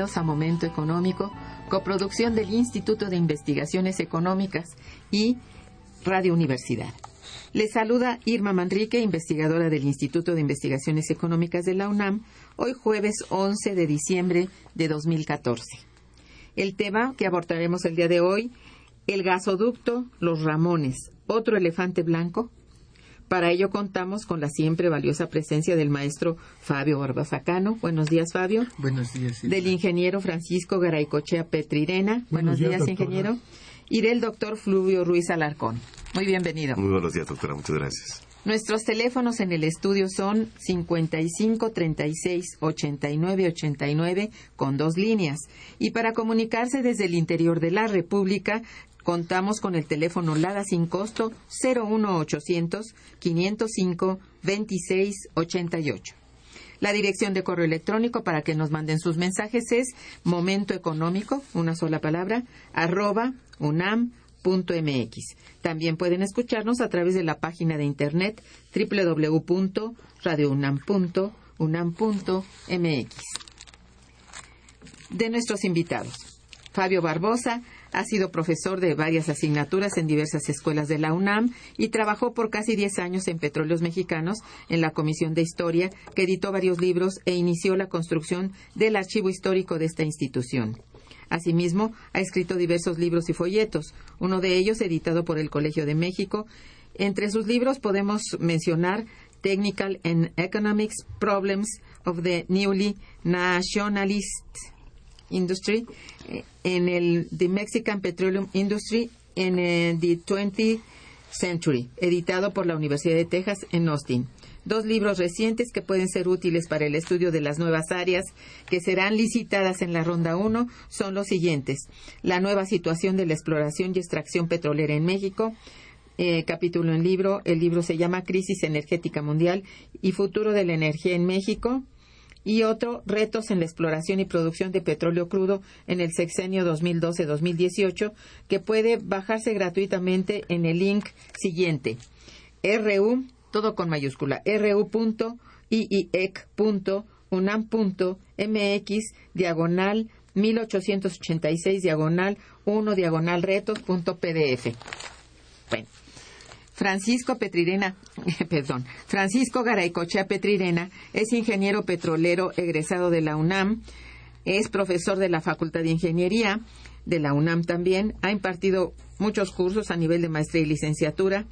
A Momento Económico, coproducción del Instituto de Investigaciones Económicas y Radio Universidad. Les saluda Irma Manrique, investigadora del Instituto de Investigaciones Económicas de la UNAM, hoy jueves 11 de diciembre de 2014. El tema que abordaremos el día de hoy, el gasoducto Los Ramones, otro elefante blanco. Para ello contamos con la siempre valiosa presencia del maestro Fabio Barbasacano. Buenos días, Fabio. Buenos días. Silvia. Del ingeniero Francisco Garaycochea Petrirena. Buenos, Buenos días, ingeniero. Y del doctor Fluvio Ruiz Alarcón. Muy bienvenido. Muy buenos días, doctora. Muchas gracias. Nuestros teléfonos en el estudio son 55 36 89 89 con dos líneas. Y para comunicarse desde el interior de la República, contamos con el teléfono LADA sin costo 01800 505 26 88. La dirección de correo electrónico para que nos manden sus mensajes es momentoeconómico, una sola palabra, arroba unam.mx. También pueden escucharnos a través de la página de internet www.radiounam.unam.mx. De nuestros invitados, Fabio Barbosa ha sido profesor de varias asignaturas en diversas escuelas de la UNAM y trabajó por casi 10 años en Petróleos Mexicanos en la Comisión de Historia, que editó varios libros e inició la construcción del archivo histórico de esta institución. Asimismo, ha escrito diversos libros y folletos, uno de ellos editado por el Colegio de México. Entre sus libros podemos mencionar Technical and Economics Problems of the Newly Nationalist Industry eh, en el The Mexican Petroleum Industry en eh, the 20th Century, editado por la Universidad de Texas en Austin. Dos libros recientes que pueden ser útiles para el estudio de las nuevas áreas que serán licitadas en la ronda 1 son los siguientes. La nueva situación de la exploración y extracción petrolera en México, eh, capítulo en libro. El libro se llama Crisis Energética Mundial y Futuro de la Energía en México. Y otro, Retos en la exploración y producción de petróleo crudo en el sexenio 2012-2018, que puede bajarse gratuitamente en el link siguiente. RU, todo con mayúscula, ru.iiec.unam.mx, diagonal 1886, diagonal 1, diagonal retos.pdf. Bueno. Francisco Petrirena, perdón, Francisco Garaycochea Petrirena es ingeniero petrolero egresado de la UNAM, es profesor de la Facultad de Ingeniería de la UNAM también, ha impartido muchos cursos a nivel de maestría y licenciatura,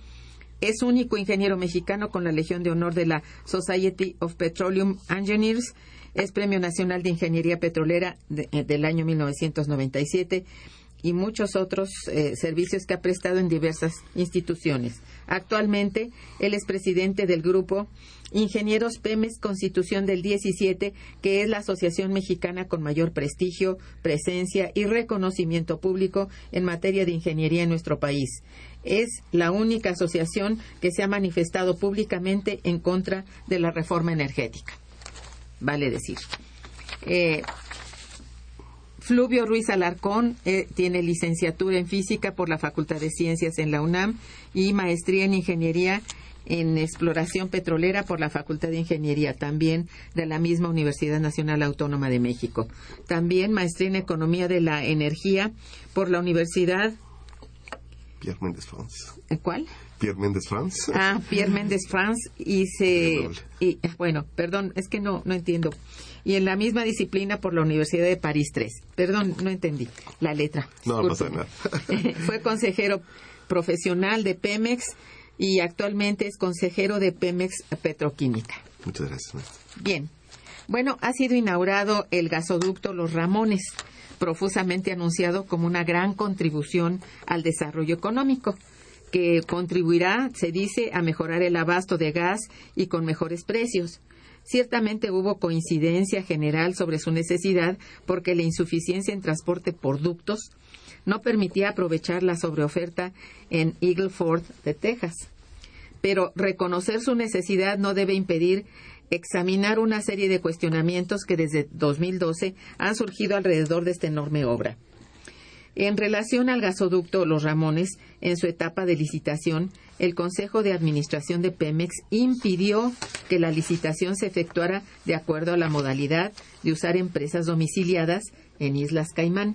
es único ingeniero mexicano con la Legión de Honor de la Society of Petroleum Engineers, es Premio Nacional de Ingeniería Petrolera eh, del año 1997 y muchos otros eh, servicios que ha prestado en diversas instituciones. Actualmente, él es presidente del grupo Ingenieros Pemes Constitución del 17, que es la asociación mexicana con mayor prestigio, presencia y reconocimiento público en materia de ingeniería en nuestro país. Es la única asociación que se ha manifestado públicamente en contra de la reforma energética. Vale decir. Eh, Fluvio Ruiz Alarcón eh, tiene licenciatura en física por la Facultad de Ciencias en la UNAM y maestría en ingeniería en exploración petrolera por la Facultad de Ingeniería, también de la misma Universidad Nacional Autónoma de México. También maestría en economía de la energía por la Universidad Pierre Méndez France. ¿Cuál? Pierre Méndez France. Ah, Pierre Méndez France y se y bueno, perdón, es que no no entiendo y en la misma disciplina por la Universidad de París 3. Perdón, no entendí la letra. No, no pasa nada. Fue consejero profesional de Pemex y actualmente es consejero de Pemex Petroquímica. Muchas gracias. Bien. Bueno, ha sido inaugurado el gasoducto Los Ramones, profusamente anunciado como una gran contribución al desarrollo económico que contribuirá, se dice, a mejorar el abasto de gas y con mejores precios. Ciertamente hubo coincidencia general sobre su necesidad porque la insuficiencia en transporte por ductos no permitía aprovechar la sobreoferta en Eagle Ford de Texas. Pero reconocer su necesidad no debe impedir examinar una serie de cuestionamientos que desde 2012 han surgido alrededor de esta enorme obra. En relación al gasoducto Los Ramones, en su etapa de licitación, el Consejo de Administración de Pemex impidió que la licitación se efectuara de acuerdo a la modalidad de usar empresas domiciliadas en Islas Caimán.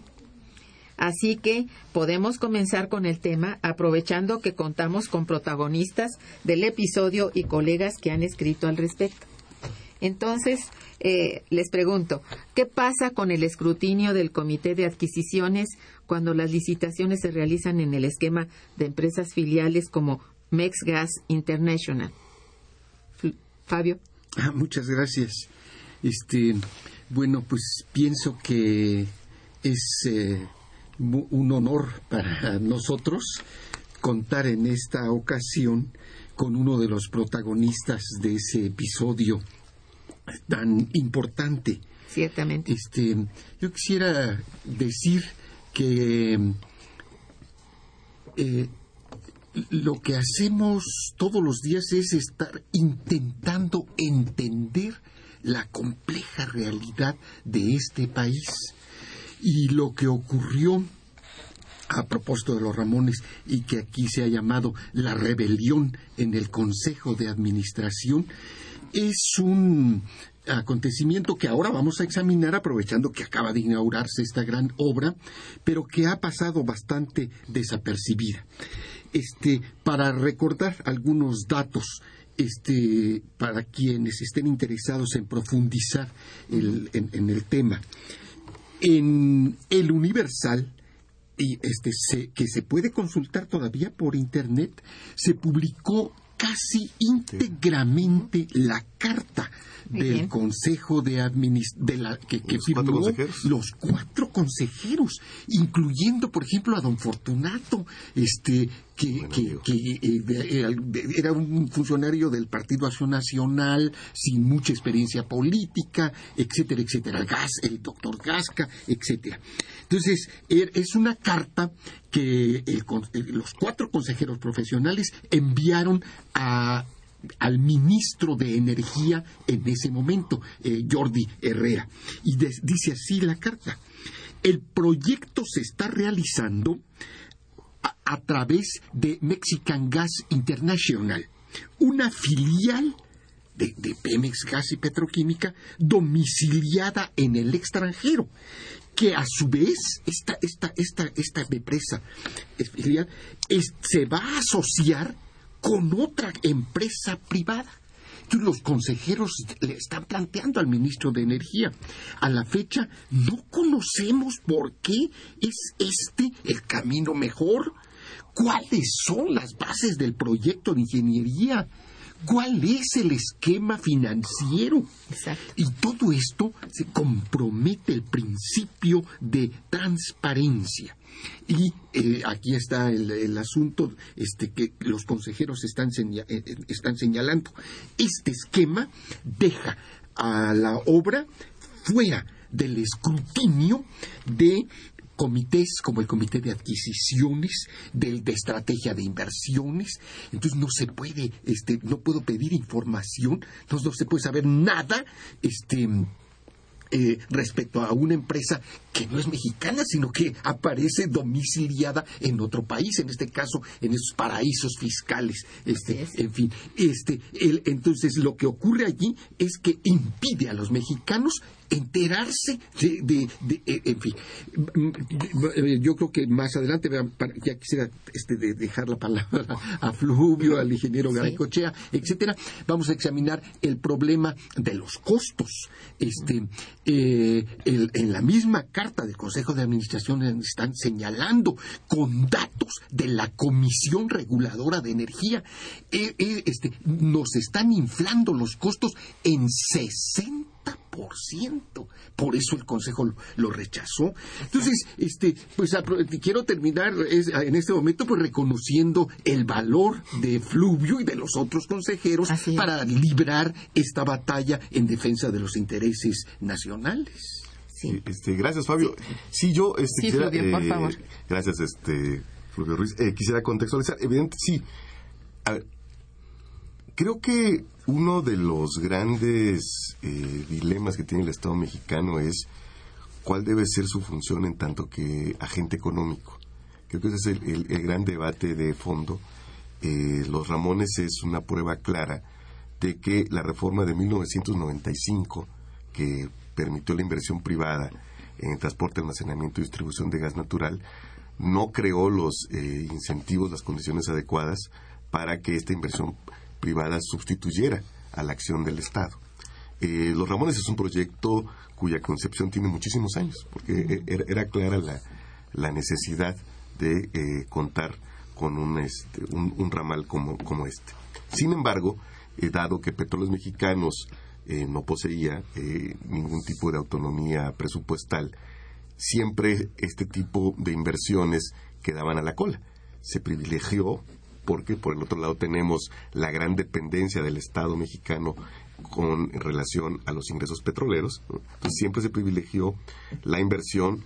Así que podemos comenzar con el tema aprovechando que contamos con protagonistas del episodio y colegas que han escrito al respecto. Entonces, eh, les pregunto, ¿qué pasa con el escrutinio del Comité de Adquisiciones cuando las licitaciones se realizan en el esquema de empresas filiales como MexGas International? Fabio. Ah, muchas gracias. Este, bueno, pues pienso que es eh, un honor para nosotros contar en esta ocasión con uno de los protagonistas de ese episodio tan importante. Ciertamente. Este, yo quisiera decir que eh, lo que hacemos todos los días es estar intentando entender la compleja realidad de este país. Y lo que ocurrió a propósito de los Ramones y que aquí se ha llamado la rebelión en el Consejo de Administración, es un acontecimiento que ahora vamos a examinar aprovechando que acaba de inaugurarse esta gran obra, pero que ha pasado bastante desapercibida. Este, para recordar algunos datos este, para quienes estén interesados en profundizar en, el tema. En el Universal, y este, que se puede consultar todavía por Internet, se publicó casi íntegramente la carta del Consejo de Administración que, que ¿Los firmó cuatro los cuatro consejeros, incluyendo, por ejemplo, a don Fortunato, este, que, que, que eh, era un funcionario del Partido Acción Nacional, sin mucha experiencia política, etcétera, etcétera, Gas, el doctor Gasca, etcétera. Entonces, er, es una carta que el, los cuatro consejeros profesionales enviaron a al ministro de Energía en ese momento, eh, Jordi Herrera. Y dice así la carta. El proyecto se está realizando a, través de Mexican Gas International, una filial de, Pemex Gas y Petroquímica domiciliada en el extranjero, que a su vez esta, esta, esta, esta empresa filial se va a asociar con otra empresa privada. Entonces los consejeros le están planteando al ministro de Energía. A la fecha no conocemos por qué es este el camino mejor. ¿Cuáles son las bases del proyecto de ingeniería? ¿Cuál es el esquema financiero? Exacto. Y todo esto se compromete el principio de transparencia. Y eh, aquí está el, el asunto este, que los consejeros están, eh, eh, están señalando. Este esquema deja a la obra fuera del escrutinio de comités como el comité de adquisiciones, del- de, estrategia de inversiones, entonces no se puede, este, no puedo pedir información, entonces no se puede saber nada, este, eh, respecto a una empresa que no es mexicana, sino que aparece domiciliada en otro país, en este caso en esos paraísos fiscales. Este, es. en fin, este, el- entonces lo que ocurre allí es que impide a los mexicanos enterarse de, de- de- eh, en fin, yo creo que más adelante ya quisiera este, de- dejar la palabra a Fluvio, al ingeniero Garaycochea, etcétera. Vamos a examinar el problema de los costos. Este, eh, el- en la misma carta del Consejo de Administración están señalando con datos de la Comisión Reguladora de Energía, eh, eh, este, nos están inflando los costos en 60%. Por eso el Consejo lo, lo rechazó. Entonces, este, pues quiero terminar es- en este momento pues reconociendo el valor de Fluvio y de los otros consejeros para librar esta batalla en defensa de los intereses nacionales. Sí. Este, gracias, Fabio. Sí, yo este, Sí, quisiera, por eh, favor. Gracias, este, Fluvio Ruiz. Eh, quisiera contextualizar. Evidente, sí. A ver, creo que uno de los grandes eh, dilemas que tiene el Estado mexicano es cuál debe ser su función en tanto que agente económico. Creo que ese es el, el- el gran debate de fondo. Eh, los Ramones es una prueba clara de que la reforma de 1995, que permitió la inversión privada en el transporte, almacenamiento y distribución de gas natural, no creó los eh, incentivos, las condiciones adecuadas para que esta inversión privada sustituyera a la acción del Estado. Eh, Los Ramones es un proyecto cuya concepción tiene muchísimos años, porque e- era, era clara la, la necesidad de eh, contar con un, este, un, un ramal como, como este. Sin embargo, dado que Petróleos Mexicanos eh, no poseía eh, ningún tipo de autonomía presupuestal, siempre este tipo de inversiones quedaban a la cola. Se privilegió porque por el otro lado tenemos la gran dependencia del Estado mexicano con en relación a los ingresos petroleros. Entonces siempre se privilegió la inversión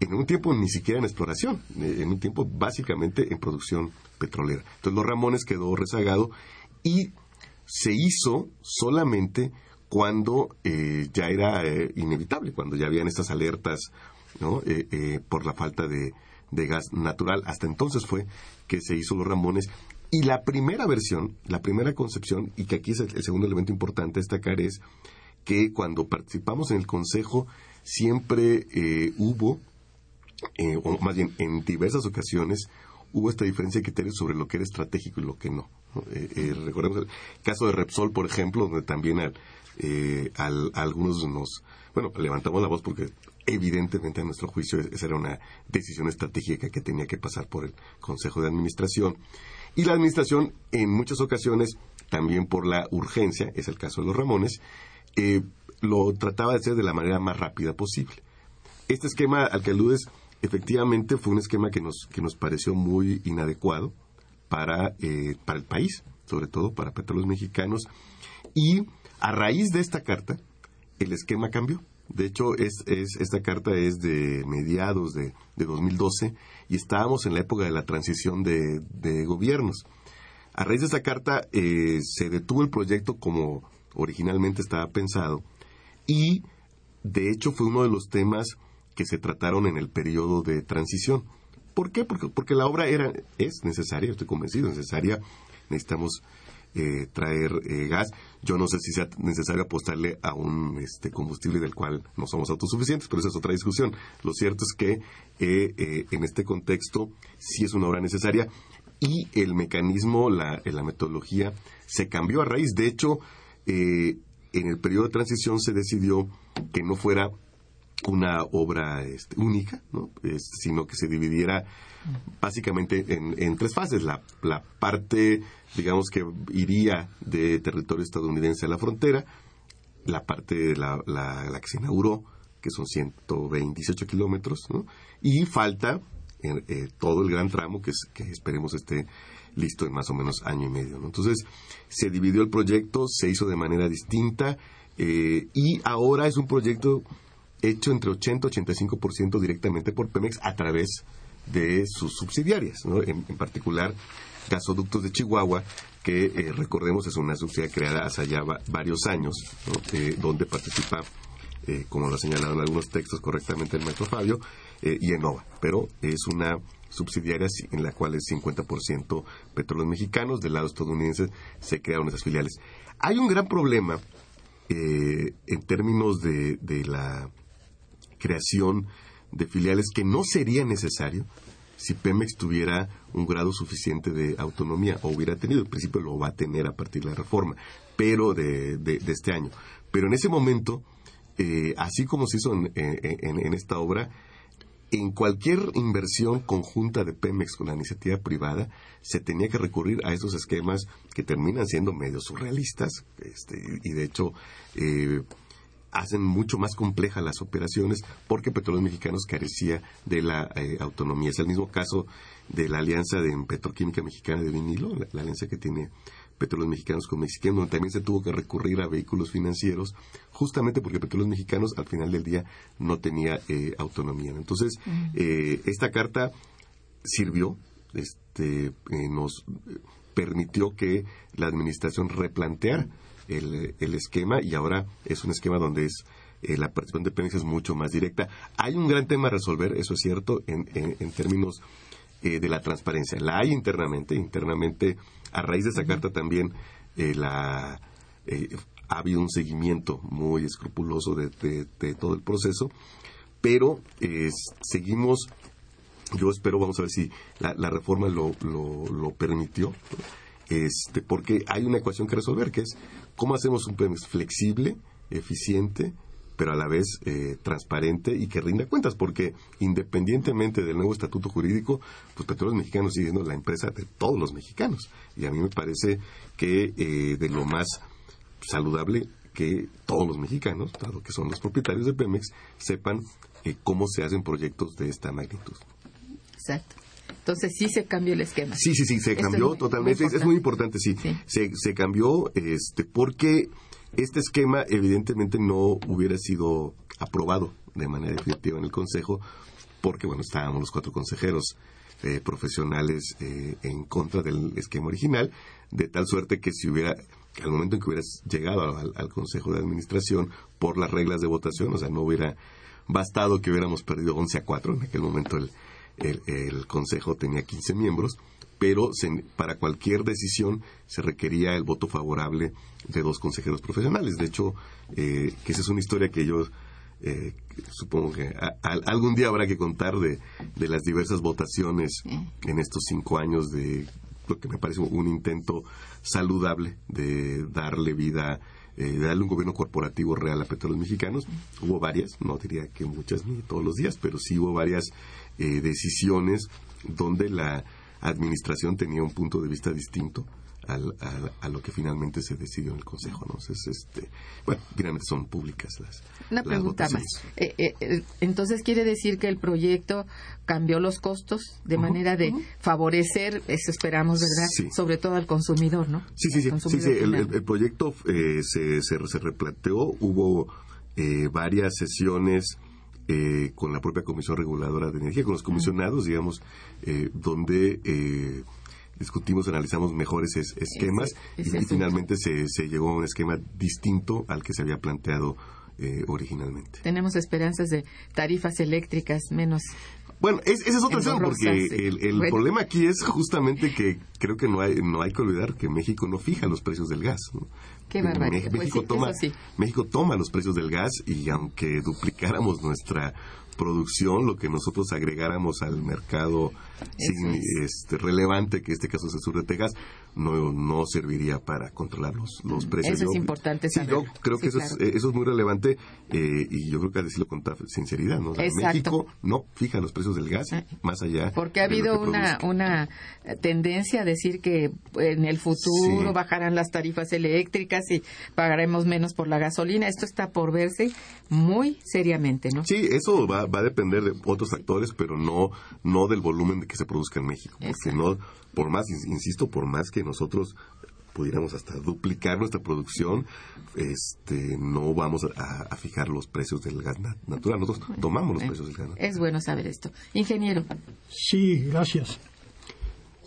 en un tiempo ni siquiera en exploración, eh, en un tiempo básicamente en producción petrolera. Entonces los Ramones quedó rezagado y se hizo solamente cuando eh, ya era eh, inevitable, cuando ya habían estas alertas ¿no? Eh, eh, por la falta de, gas natural. Hasta entonces fue que se hizo los Ramones. Y la primera versión, la primera concepción, y que aquí es el, el segundo elemento importante a destacar, es que cuando participamos en el Consejo siempre eh, hubo o más bien en diversas ocasiones hubo esta diferencia de criterios sobre lo que era estratégico y lo que no. Eh, eh, recordemos el caso de Repsol, por ejemplo, donde también al- eh, al- algunos nos, bueno, levantamos la voz porque evidentemente a nuestro juicio esa era una decisión estratégica que tenía que pasar por el Consejo de Administración. Y la Administración, en muchas ocasiones, también por la urgencia, es el caso de los Ramones, eh, lo trataba de hacer de la manera más rápida posible. Este esquema al que aludes, efectivamente, fue un esquema que nos, que nos pareció muy inadecuado para, eh, para el país, sobre todo para petróleos mexicanos. Y a raíz de esta carta, el esquema cambió. De hecho, es, es- esta carta es de mediados de, de 2012 y estábamos en la época de la transición de, de gobiernos. A raíz de esta carta eh, se detuvo el proyecto como originalmente estaba pensado y de hecho fue uno de los temas que se trataron en el periodo de transición. ¿Por qué? Porque, porque la obra era, es necesaria, estoy convencido, necesaria. Necesitamos eh, traer eh, gas. Yo no sé si sea necesario apostarle a un este, combustible del cual no somos autosuficientes, pero esa es otra discusión. Lo cierto es que eh, eh, en este contexto sí es una obra necesaria y el mecanismo, la, la metodología se cambió a raíz. De hecho, en el periodo de transición se decidió que no fuera una obra este, única, ¿no? sino que se dividiera básicamente en, tres fases. La, la, parte, digamos, que iría de territorio estadounidense a la frontera, la parte de la, la, que se inauguró, que son 128 kilómetros, y falta eh, todo el gran tramo que, que, esperemos esté listo en más o menos año y medio. ¿no? Entonces, se dividió el proyecto, se hizo de manera distinta eh, y ahora es un proyecto hecho entre 80 y 85% directamente por Pemex a través de sus subsidiarias, ¿no? en, particular Gasoductos de Chihuahua, que eh, recordemos es una subsidiaria creada hace ya varios años, donde participa, como lo ha señalado en algunos textos correctamente el maestro Fabio, y Enova, pero es una subsidiarias en la cual es 50% petróleos mexicanos, del lado estadounidense se crearon esas filiales. Hay un gran problema eh, en términos de, la creación de filiales que no sería necesario si Pemex tuviera un grado suficiente de autonomía o hubiera tenido, en principio lo va a tener a partir de la reforma, pero de, este año. Pero en ese momento, eh, así como se hizo en esta obra, en cualquier inversión conjunta de Pemex con la iniciativa privada, se tenía que recurrir a esos esquemas que terminan siendo medio surrealistas este, y de hecho eh, hacen mucho más complejas las operaciones porque Petróleos Mexicanos carecía de la eh, autonomía. Es el mismo caso de la alianza de Petroquímica Mexicana de Vinilo, la alianza que tiene Petróleos Mexicanos con Mexicanos, donde también se tuvo que recurrir a vehículos financieros, justamente porque Petróleos Mexicanos al final del día no tenía eh, autonomía. Entonces, eh, esta carta sirvió, este, eh, nos permitió que la administración replanteara el, esquema y ahora es un esquema donde es la participación de Pemex es mucho más directa. Hay un gran tema a resolver, eso es cierto, en, en términos de la transparencia. La hay internamente, internamente a raíz de esa carta también eh, la, eh, ha habido un seguimiento muy escrupuloso de, todo el proceso, pero eh, seguimos, yo espero, vamos a ver si la, reforma lo, lo, permitió, este, porque hay una ecuación que resolver, que es cómo hacemos un PEMEX flexible, eficiente, pero a la vez eh, transparente y que rinda cuentas, porque independientemente del nuevo estatuto jurídico, pues Petróleos Mexicanos sigue siendo la empresa de todos los mexicanos. Y a mí me parece que eh, de lo más saludable que todos los mexicanos, dado que son los propietarios de Pemex, sepan eh, cómo se hacen proyectos de esta magnitud. Exacto. Entonces sí se cambió el esquema. Sí, sí, sí, se cambió totalmente. es, muy importante, sí. Se, se cambió este, porque este esquema evidentemente no hubiera sido aprobado de manera definitiva en el Consejo porque, bueno, estábamos los cuatro consejeros eh, profesionales eh, en contra del esquema original, de tal suerte que si hubiera, al momento en que hubiera llegado al, Consejo de Administración por las reglas de votación, o sea, no hubiera bastado que hubiéramos perdido 11 a 4, en aquel momento el, el Consejo tenía 15 miembros, pero para cualquier decisión se requería el voto favorable de dos consejeros profesionales. De hecho, eh, que esa es una historia que yo eh, supongo que algún día habrá que contar de, las diversas votaciones en estos cinco años de lo que me parece un intento saludable de darle vida, eh, de darle un gobierno corporativo real a petróleos mexicanos. Hubo varias, no diría que muchas ni todos los días, pero sí hubo varias decisiones donde la administración tenía un punto de vista distinto al, a lo que finalmente se decidió en el Consejo. ¿no? Entonces, este, bueno, finalmente son públicas las. Una pregunta más. Eh, eh, eh, entonces, quiere decir que el proyecto cambió los costos de manera de favorecer, eso esperamos, ¿verdad? Sobre todo al consumidor, ¿no? Sí, sí, sí. sí, el, proyecto se, se, se replanteó, hubo varias sesiones eh, con la propia Comisión Reguladora de Energía, con los comisionados, digamos, eh, donde eh, discutimos, analizamos mejores esquemas y, finalmente se, se, llegó a un esquema distinto al que se había planteado originalmente. Tenemos esperanzas de tarifas eléctricas menos bueno, ese es otro tema, porque el, problema aquí es justamente que creo que no hay, no hay que olvidar que México no fija los precios del gas. Qué barbaridad. Pues México, sí, toma, sí. México toma los precios del gas y aunque duplicáramos nuestra producción, lo que nosotros agregáramos al mercado sin- este, relevante, que en este caso es el sur de Texas, no, no serviría para controlar los, los precios. Eso es Yo- importante sí, saberlo. yo creo Sí, que eso, claro. es, eh, eso es muy relevante eh, y yo creo que decirlo con sinceridad. ¿no? O sea, Exacto. México no fija los precios del gas Eh, más allá. Porque ha habido una, una tendencia a decir que en el futuro Sí. bajarán las tarifas eléctricas y pagaremos menos por la gasolina. Esto está por verse muy seriamente, ¿no? Sí, eso va, va a depender de otros factores, pero no, no del volumen de que se produzca en México. Porque no, por más, ins- insisto, por más que nosotros pudiéramos hasta duplicar nuestra producción, este, no vamos a, a fijar los precios del gas na- natural. Nosotros tomamos los Eh, precios del gas natural. Es bueno saber esto. Ingeniero, Sí, gracias.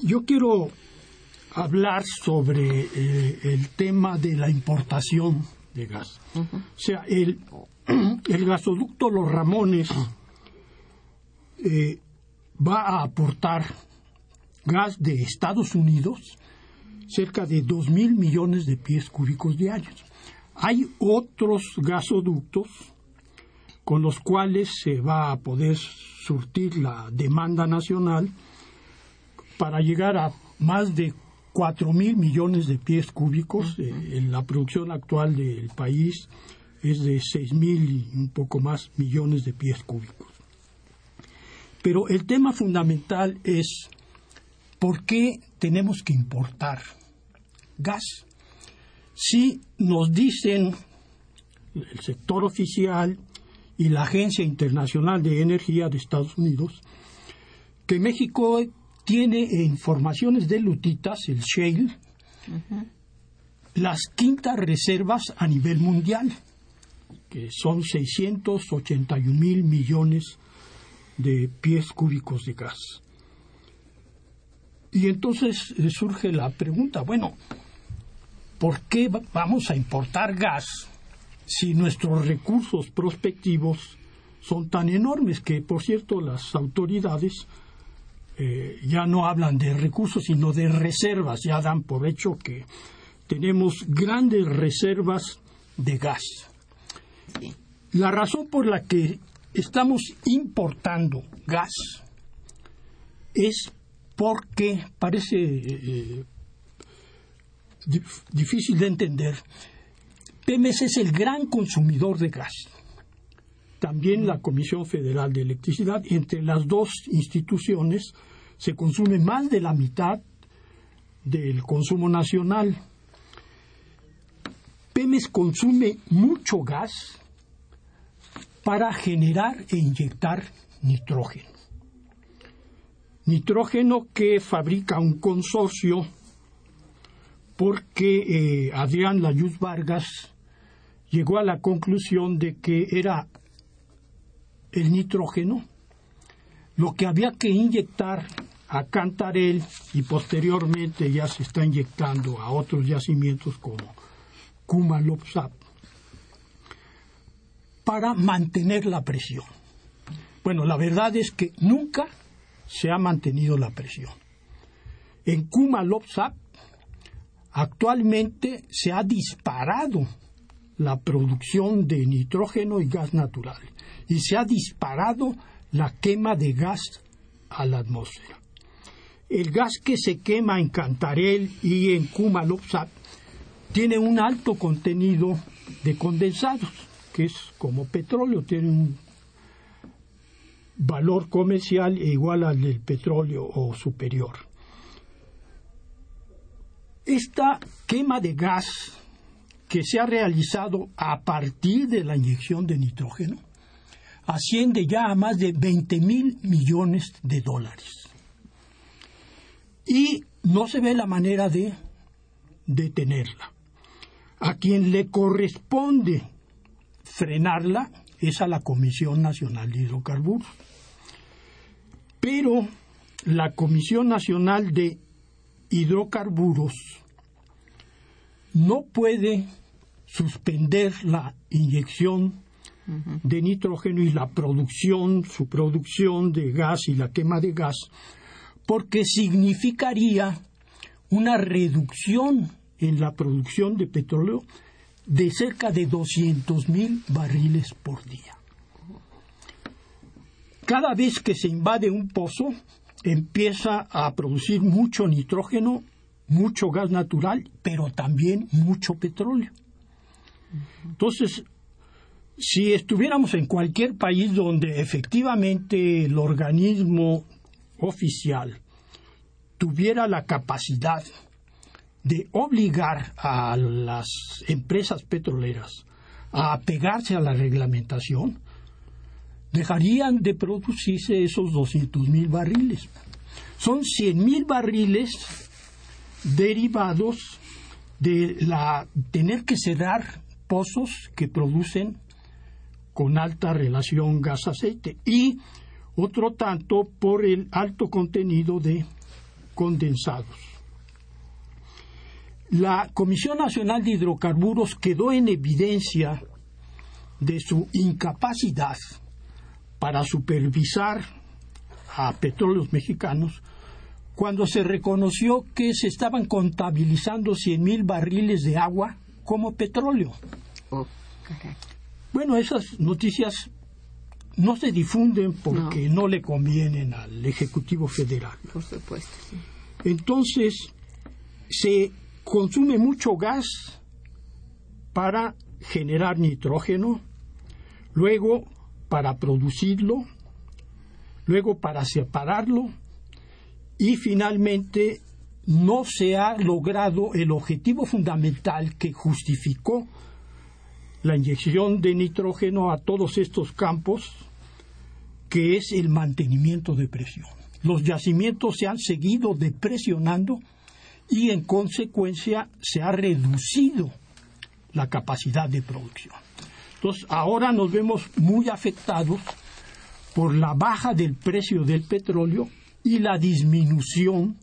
Yo quiero hablar sobre eh, el tema de la importación de gas. O sea, el, el gasoducto Los Ramones eh, va a aportar gas de Estados Unidos cerca de 2 mil millones de pies cúbicos diarios. Hay otros gasoductos con los cuales se va a poder surtir la demanda nacional para llegar a más de 4 mil millones de pies cúbicos. Eh, en la producción actual del país es de 6 mil y un poco más millones de pies cúbicos. Pero el tema fundamental es por qué tenemos que importar gas. Si nos dicen el sector oficial y la Agencia Internacional de Energía de Estados Unidos que México tiene informaciones de lutitas, el shale, las quintas reservas a nivel mundial, que son 681 mil millones de pies cúbicos de gas. Y entonces eh, surge la pregunta, bueno, ¿por qué va- vamos a importar gas si nuestros recursos prospectivos son tan enormes que, por cierto, las autoridades eh, ya no hablan de recursos, sino de reservas, ya dan por hecho que tenemos grandes reservas de gas. La razón por la que estamos importando gas es porque parece eh, dif- difícil de entender. Pemex es el gran consumidor de gas. También la Comisión Federal de Electricidad. Entre las dos instituciones se consume más de la mitad del consumo nacional. Pemex consume mucho gas para generar e inyectar nitrógeno. Nitrógeno que fabrica un consorcio porque eh, Adrián Layuz Vargas llegó a la conclusión de que era el nitrógeno lo que había que inyectar a Cantarel y posteriormente ya se está inyectando a otros yacimientos como Kumalopsap para mantener la presión. Bueno, la verdad es que nunca se ha mantenido la presión. En Kumalopsap actualmente se ha disparado la producción de nitrógeno y gas natural y se ha disparado la quema de gas a la atmósfera. El gas que se quema en Cantarel y en Kumalopsat tiene un alto contenido de condensados, que es como petróleo, tiene un valor comercial igual al del petróleo o superior. Esta quema de gas que se ha realizado a partir de la inyección de nitrógeno asciende ya a más de 20 mil millones de dólares. Y no se ve la manera de detenerla. A quien le corresponde frenarla es a la Comisión Nacional de Hidrocarburos. Pero la Comisión Nacional de Hidrocarburos no puede suspender la inyección de nitrógeno y la producción, su producción de gas y la quema de gas, porque significaría una reducción en la producción de petróleo de cerca de 200 mil barriles por día. Cada vez que se invade un pozo, empieza a producir mucho nitrógeno, mucho gas natural, pero también mucho petróleo. Entonces, si estuviéramos en cualquier país donde efectivamente el organismo oficial tuviera la capacidad de obligar a las empresas petroleras a apegarse a la reglamentación, dejarían de producirse esos 200 mil barriles. Son 100 mil barriles derivados de la tener que cerrar pozos que producen con alta relación gas-aceite y otro tanto por el alto contenido de condensados. La Comisión Nacional de Hidrocarburos quedó en evidencia de su incapacidad para supervisar a petróleos mexicanos cuando se reconoció que se estaban contabilizando 100.000 barriles de agua como petróleo. Oh, bueno, esas noticias no se difunden porque no, le convienen al Ejecutivo Federal. Por supuesto. Sí. Entonces, se consume mucho gas para generar nitrógeno, luego para producirlo, luego para separarlo y finalmente no se ha logrado el objetivo fundamental que justificó la inyección de nitrógeno a todos estos campos, que es el mantenimiento de presión. Los yacimientos se han seguido depresionando y en consecuencia se ha reducido la capacidad de producción. Entonces, ahora nos vemos muy afectados por la baja del precio del petróleo y la disminución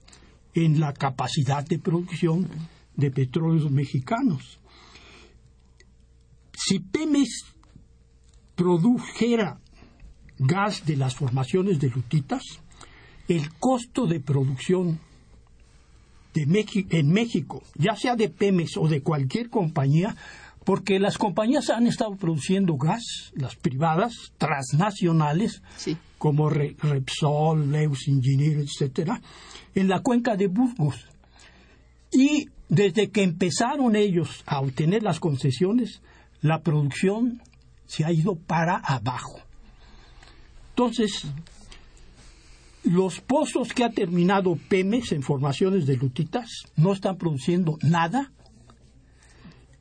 en la capacidad de producción de petróleos mexicanos. Si Pemex produjera gas de las formaciones de lutitas, el costo de producción en México, ya sea de Pemex o de cualquier compañía, porque las compañías han estado produciendo gas, las privadas, transnacionales, como Repsol, Leus Engineer, etcétera, en la cuenca de Burgos. Y desde que empezaron ellos a obtener las concesiones, la producción se ha ido para abajo. Entonces, los pozos que ha terminado Pemex en formaciones de lutitas no están produciendo nada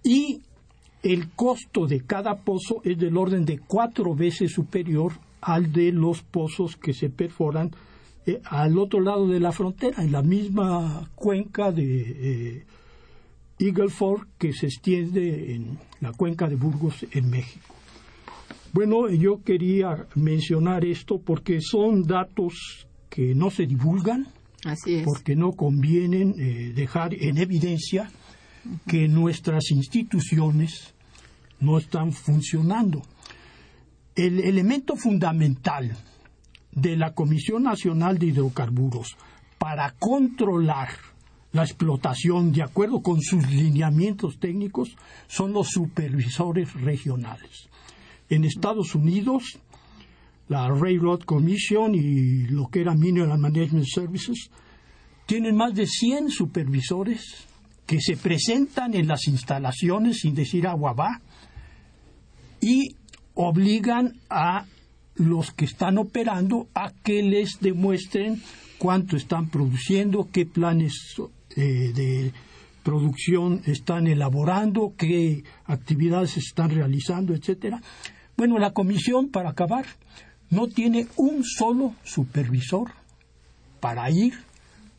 y el costo de cada pozo es del orden de cuatro veces superior al de los pozos que se perforan eh, al otro lado de la frontera, en la misma cuenca de eh, Eagle Fork que se extiende en la cuenca de Burgos en México. Bueno, yo quería mencionar esto porque son datos que no se divulgan, porque no convienen eh, dejar en evidencia que nuestras instituciones no están funcionando. El elemento fundamental de la Comisión Nacional de Hidrocarburos para controlar la explotación de acuerdo con sus lineamientos técnicos son los supervisores regionales. En Estados Unidos, la Railroad Commission y lo que era Mineral Management Services tienen más de 100 supervisores que se presentan en las instalaciones sin decir agua va y obligan a los que están operando a que les demuestren cuánto están produciendo, qué planes eh, de producción están elaborando, qué actividades están realizando, etcétera. Bueno, la comisión, para acabar, no tiene un solo supervisor para ir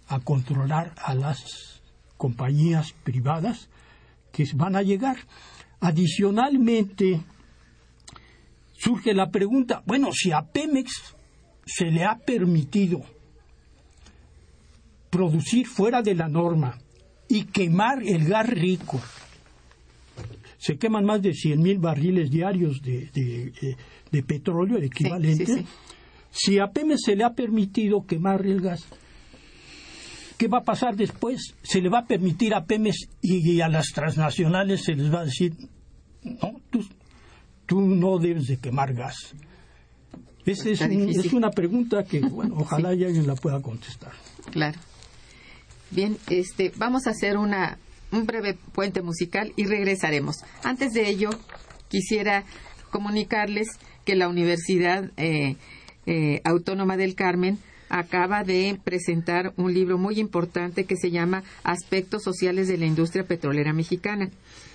a controlar a las compañías privadas que van a llegar. Adicionalmente, surge la pregunta, bueno, si a Pemex se le ha permitido producir fuera de la norma y quemar el gas rico. Se queman más de 100.000 barriles diarios de, de, petróleo, el equivalente. Si a Pemex se le ha permitido quemar el gas, ¿qué va a pasar después? ¿Se le va a permitir a Pemex y, a las transnacionales se les va a decir, no, tú, tú no debes de quemar gas? Esa es, es, una pregunta que, bueno, ojalá alguien la pueda contestar. Claro. Bien, este, vamos a hacer una, un breve puente musical y regresaremos. Antes de ello, quisiera comunicarles que la Universidad eh, eh, Autónoma del Carmen acaba de presentar un libro muy importante que se llama Aspectos Sociales de la Industria Petrolera Mexicana.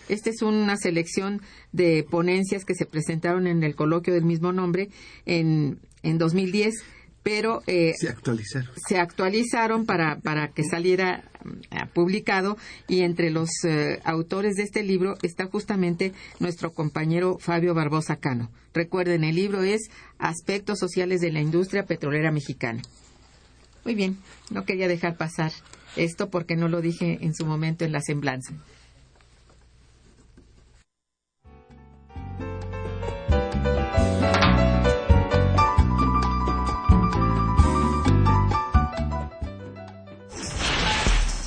Esta es una selección de ponencias que se presentaron en el coloquio del mismo nombre en, en 2010 pero eh, se actualizaron. Se actualizaron para, para que saliera eh, publicado y entre los eh, autores de este libro está justamente nuestro compañero Fabio Barbosa Cano. Recuerden, el libro es Aspectos Sociales de la Industria Petrolera Mexicana. Muy bien, no quería dejar pasar esto porque no lo dije en su momento en la semblanza.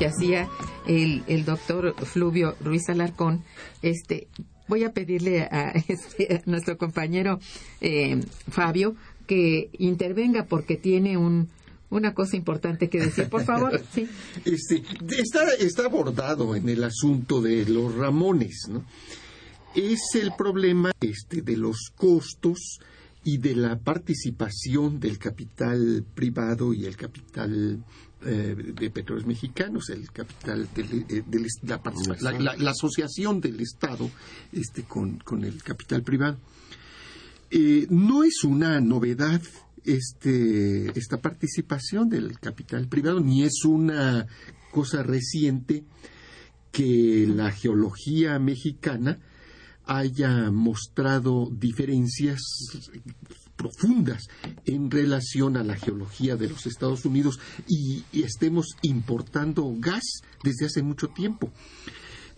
Que hacía el, el doctor Fluvio Ruiz Alarcón, este, voy a pedirle a, este, nuestro compañero eh, Fabio que intervenga porque tiene un, una cosa importante que decir, por favor. Sí. Este, está, está abordado en el asunto de los Ramones, ¿no? Es el problema este, de los costos y de la participación del capital privado y el capital eh, de petróleos mexicanos, el capital eh, la, asociación del Estado este, con, el capital privado. Eh, no es una novedad este, esta participación del capital privado, ni es una cosa reciente que la geología mexicana haya mostrado diferencias profundas en relación a la geología de los Estados Unidos y, estemos importando gas desde hace mucho tiempo.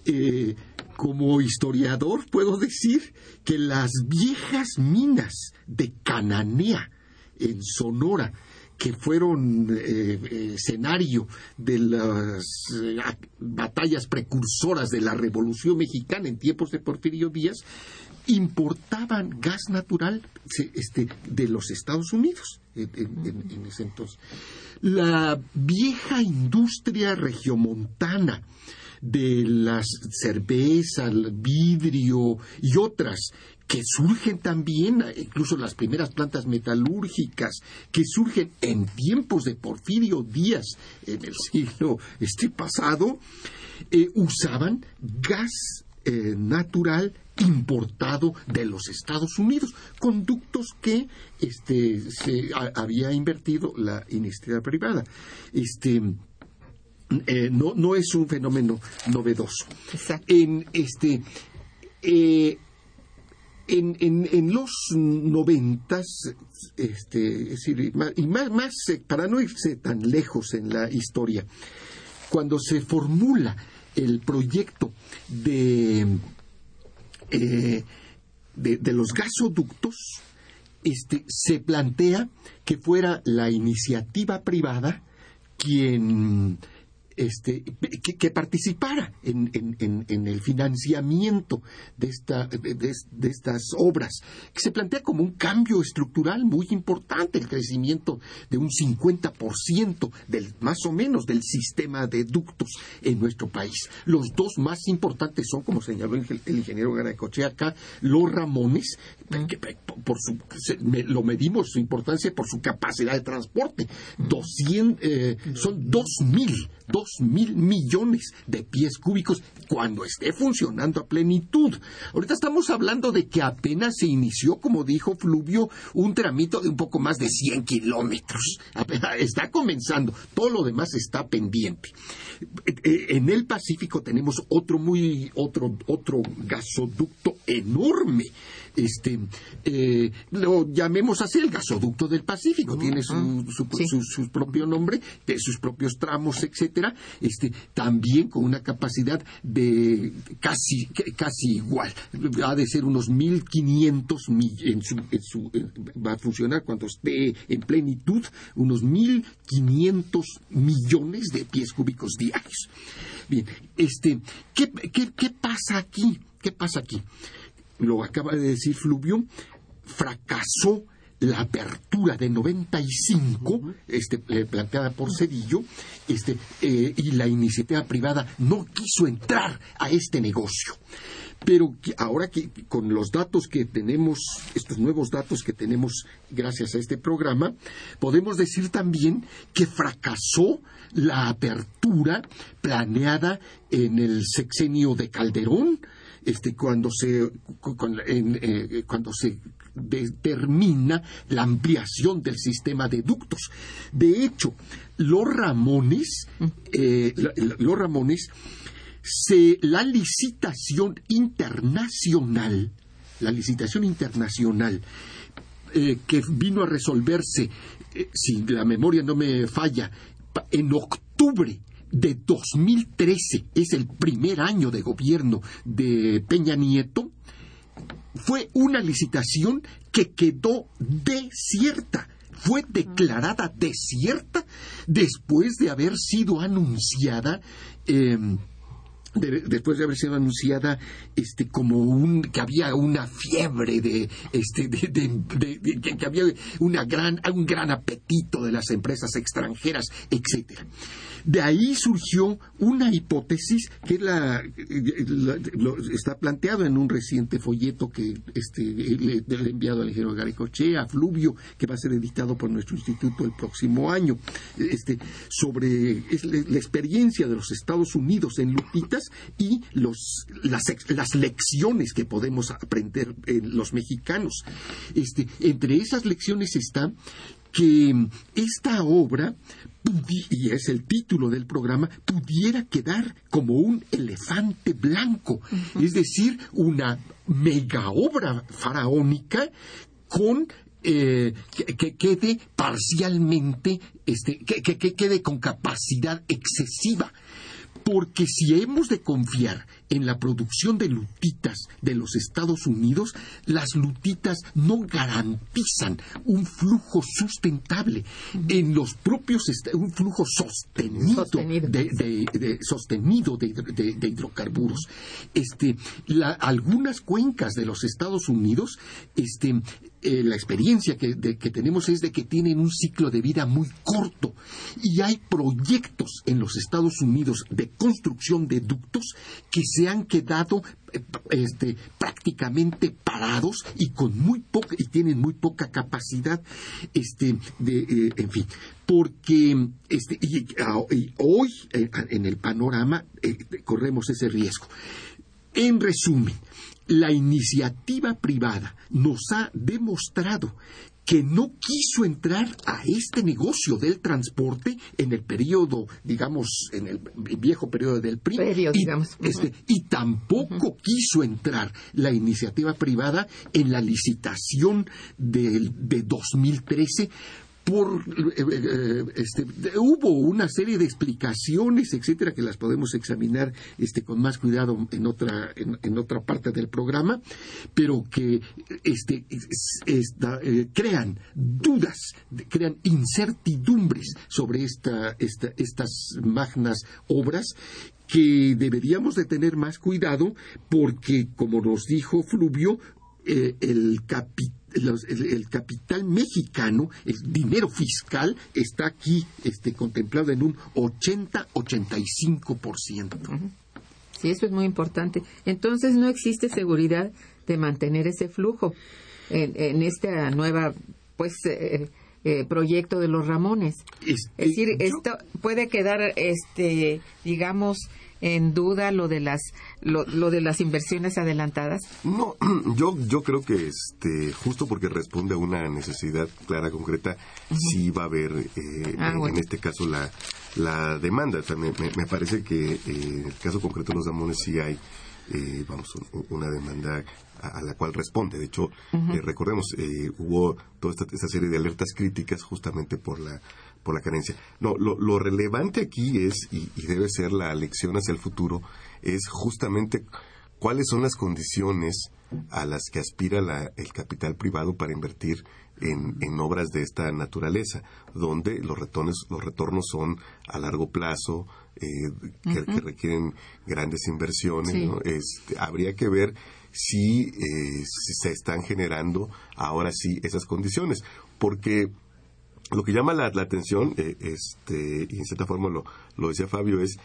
Eh, como historiador puedo decir que las viejas minas de Cananea en Sonora, que fueron eh, eh, escenario de las batallas precursoras de la Revolución Mexicana en tiempos de Porfirio Díaz, importaban gas natural este, de los Estados Unidos en, en, en ese entonces. La vieja industria regiomontana, de las cerveza, el vidrio y otras que surgen también, incluso las primeras plantas metalúrgicas, que surgen en tiempos de Porfirio Díaz en el siglo este pasado, eh, usaban gas eh, natural importado de los Estados Unidos, conductos que este, se a, había invertido la iniciativa privada. Este, eh, no, no es un fenómeno novedoso. Exacto. En este eh, en, en, en, los noventas, este, es decir, y más, más, para no irse tan lejos en la historia, cuando se formula el proyecto de, eh, de, de, los gasoductos, este, se plantea que fuera la iniciativa privada quien este, que, participara en, el financiamiento de, estas obras, que se plantea como un cambio estructural muy importante, el crecimiento de un 50% del, más o menos del sistema de ductos en nuestro país. Los dos más importantes son, como señaló el, el ingeniero Garacoche acá, los Ramones, que por su, me, lo medimos su importancia por su capacidad de transporte. 200, eh, son 2.000 dos mil millones de pies cúbicos cuando esté funcionando a plenitud. Ahorita estamos hablando de que apenas se inició, como dijo Fluvio, un tramito de un poco más de 100 kilómetros. Está comenzando. Todo lo demás está pendiente. En el Pacífico tenemos otro muy otro otro gasoducto enorme este eh, lo llamemos así el gasoducto del Pacífico, tiene su, su, sí. su, su, propio nombre, de sus propios tramos, etcétera, este, también con una capacidad de casi, casi igual, ha de ser unos 1500 en su, en su, va a funcionar cuando esté en plenitud, unos 1500 millones de pies cúbicos diarios. Bien, este, ¿qué, qué, qué pasa aquí? ¿Qué pasa aquí? Lo acaba de decir Fluvio, fracasó la apertura de 95, uh -huh. este, eh, planteada por Cedillo, este, eh, y la iniciativa privada no quiso entrar a este negocio. Pero que ahora que con los datos que tenemos, estos nuevos datos que tenemos gracias a este programa, podemos decir también que fracasó la apertura planeada en el sexenio de Calderón, este, cuando se, con, en, eh, cuando se determina la ampliación del sistema de ductos. De hecho, los Ramones, eh, los Ramones, se, la licitación internacional, la licitación internacional eh, que vino a resolverse, eh, si la memoria no me falla, en octubre de 2013, es el primer año de gobierno de Peña Nieto, fue una licitación que quedó desierta. Fue declarada desierta después de haber sido anunciada eh, de, después de haber sido anunciada este como un que había una fiebre de este de, que había una gran un gran apetito de las empresas extranjeras etcétera. De ahí surgió una hipótesis que la, la, lo, está planteado en un reciente folleto que este, le, he enviado al ingeniero Garicochea, Fluvio, que va a ser editado por nuestro instituto el próximo año, este, sobre es la, la experiencia de los Estados Unidos en Lupitas y los, las, las lecciones que podemos aprender eh, los mexicanos. Este, entre esas lecciones está que esta obra, y es el título del programa, pudiera quedar como un elefante blanco, es decir, una mega obra faraónica con eh, que, quede parcialmente, este, que, que quede con capacidad excesiva porque si hemos de confiar en la producción de lutitas de los Estados Unidos, las lutitas no garantizan un flujo sustentable. En los propios un flujo sostenido, De, sostenido de, hidrocarburos. Este, algunas cuencas de los Estados Unidos este, eh, la experiencia que, tenemos es de que tienen un ciclo de vida muy corto y hay proyectos en los Estados Unidos de construcción de ductos que se han quedado eh, este, prácticamente parados y con muy poca y tienen muy poca capacidad este de eh, en fin porque este y, hoy en el panorama corremos ese riesgo. En resumen la iniciativa privada nos ha demostrado que no quiso entrar a este negocio del transporte en el periodo, digamos, en el viejo periodo del PRI. y, este, y, tampoco quiso entrar la iniciativa privada en la licitación del, de 2013 por eh, eh, este, hubo una serie de explicaciones etcétera que las podemos examinar este con más cuidado en otra en, otra parte del programa pero que este eh, crean dudas crean incertidumbres sobre esta, estas magnas obras que deberíamos de tener más cuidado porque como nos dijo Fluvio el capital el, capital mexicano, el dinero fiscal, está aquí este, contemplado en un 80-85%. Sí, eso es muy importante. Entonces no existe seguridad de mantener ese flujo en, en esta nueva, pues, eh, eh, proyecto de los Ramones. es decir, esto puede quedar, este, digamos, en duda lo de las lo, de las inversiones adelantadas? No, yo yo creo que este justo porque responde a una necesidad clara concreta sí va a haber eh, ah, en, este caso la la demanda. me, parece que eh, en el caso concreto de los damones sí hay eh, vamos una demanda a, la cual responde. De hecho, recordemos, hubo toda esta, esta, serie de alertas críticas justamente por la por la carencia. No, lo, relevante aquí es, y, debe ser la lección hacia el futuro, es justamente cuáles son las condiciones a las que aspira el capital privado para invertir en, obras de esta naturaleza, donde los retornos, los retornos son a largo plazo, eh, que, requieren grandes inversiones. Este, habría que ver si, eh, si se están generando ahora sí esas condiciones, porque lo que llama la, atención, eh, este, y en cierta forma lo, decía Fabio, es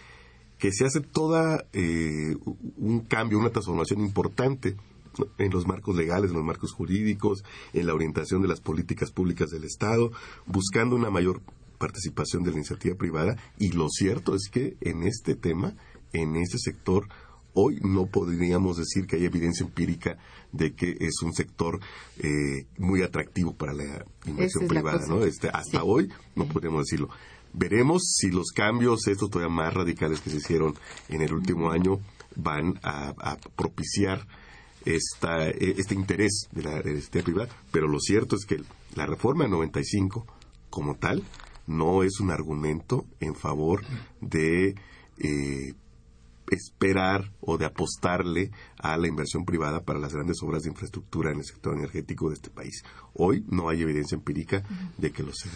que se hace toda eh, un cambio, una transformación importante en los marcos legales, en los marcos jurídicos, en la orientación de las políticas públicas del Estado, buscando una mayor participación de la iniciativa privada. Y lo cierto es que en este tema, en este sector, hoy no podríamos decir que hay evidencia empírica de que es un sector eh, muy atractivo para la inversión privada, ¿no? Este, hasta hoy no podemos decirlo. Veremos si los cambios, estos todavía más radicales que se hicieron en el último año, van a, propiciar esta, e, este interés de la iniciativa privada, pero lo cierto es que la reforma de 95, como tal, no es un argumento en favor de eh, esperar o de apostarle a la inversión privada para las grandes obras de infraestructura en el sector energético de este país. Hoy no hay evidencia empírica de que lo sea.